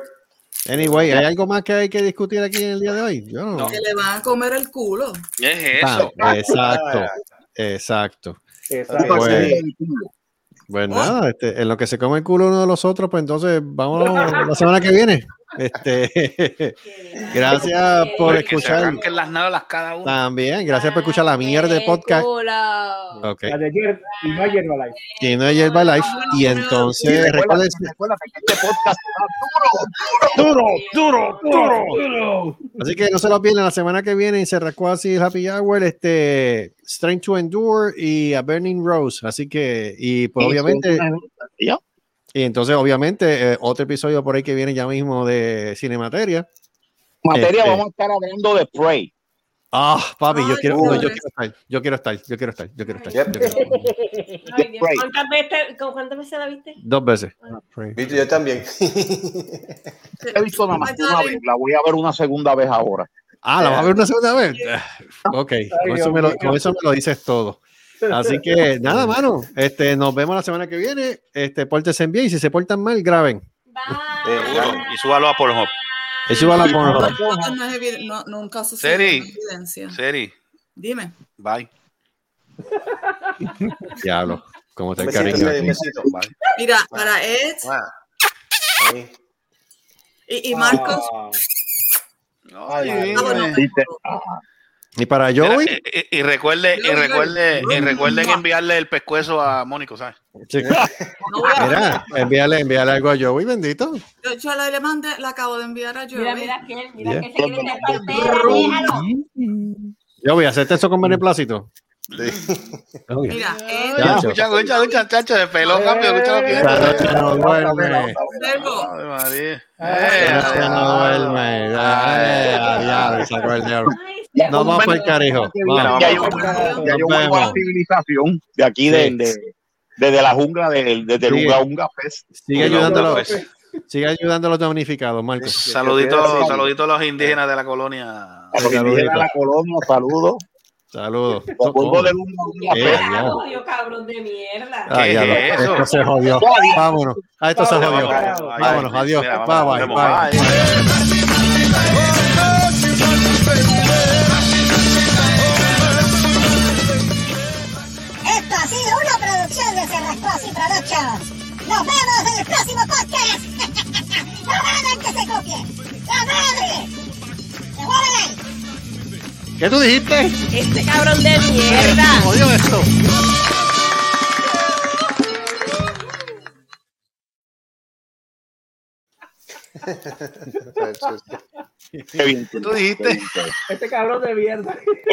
Anyway, ¿hay algo más que hay que discutir aquí en el día de hoy? Yo no. Que le van a comer el culo. Es Ah, eso. exacto, exacto. Exacto. Pues, pues nada, este, en lo que se come el culo uno de los otros, pues entonces vamos la semana que viene. Este, gracias por Pues que se escuchar. las cada uno. También, gracias por escuchar la mierda de podcast. Ok. La de ayer y no ayer, live. Y no es Yerba Life. Y entonces, recuerden, Recuerda este podcast duro, Duro, duro, duro. así que no se lo pierdan la semana que viene en Cerrascoa y Happy Hour, este Strength to Endure y a Burning Rose. Así que, y pues obviamente, Ya. Y entonces obviamente eh, otro episodio por ahí que viene ya mismo de Cinemateria. Materia, Este. vamos a estar hablando de Prey. Ah, papi, yo Ay, quiero, no, yo quiero estar, yo quiero estar, yo quiero estar, yo quiero estar. Yep. yo quiero estar. Ay, Dios. Right. ¿Cuántas veces, ¿con ¿Cuántas veces la viste? Dos veces. Viste, yo también. He visto nada más una vez, la voy a ver una segunda vez ahora. Ah, ¿la vas a ver una segunda vez? Ok, con eso, me lo, con eso me lo dices todo. Así que nada, mano. Este, nos vemos la semana que viene. Este, pórtense bien y si se portan mal, graben. Eh, Seguro. Y súbalo a Pornhub. Eso va a la Pornhub. No, nunca sucede Seri. Seri, Dime. bye. Diablo, como está el cariño. Mira, para Ed y, y Marcos. Ah, Ay. Y para Mira, Joey, y, y- y recuerde, y recuerde, y recuerden enviarle el pescuezo a Mónico, ¿sabes? no mira, envíale, envíale algo a Joey, bendito. Yo, yo le, le mandé, la acabo de enviar a Joey. Mira, mira que mira Yeah. que se quiere. Joey, hacerte eso con beneplácito. Mira, Ed, Ya. Escucha, escucha, escucha, chacho, de pelo cambio, escucha lo que Esta noche no duerme. Noche no duerme. Sacó el vamos para carijo. Ya yo, vuelvo a la civilización de aquí, desde la jungla, de- desde el. Unga Unga Fest. Sigue Uno, ayudando a uno, los, pues. sigue ayudando a los damnificados, Marcos. Saluditos, saluditos a los indígenas de la colonia. A los Saludito. indígenas de la colonia, saludos. Saludos. Unga Eh, Fest. ya. odio, cabrón de mierda. Ah, ¿Qué ya, es? Esto se jodió. Vámonos. Ah, esto se jodió. Vámonos, adiós. Bye, vamos, bye, bye. Esto ha sido una producción de Cerrascosi Productions. Nos vemos en el próximo podcast. ¡No hagan que se copie! ¡La madre! ¡Se ¿Qué tú dijiste? Este cabrón de mierda. Jodió esto. Qué. ¿Tú dijiste? Este cabrón de mierda.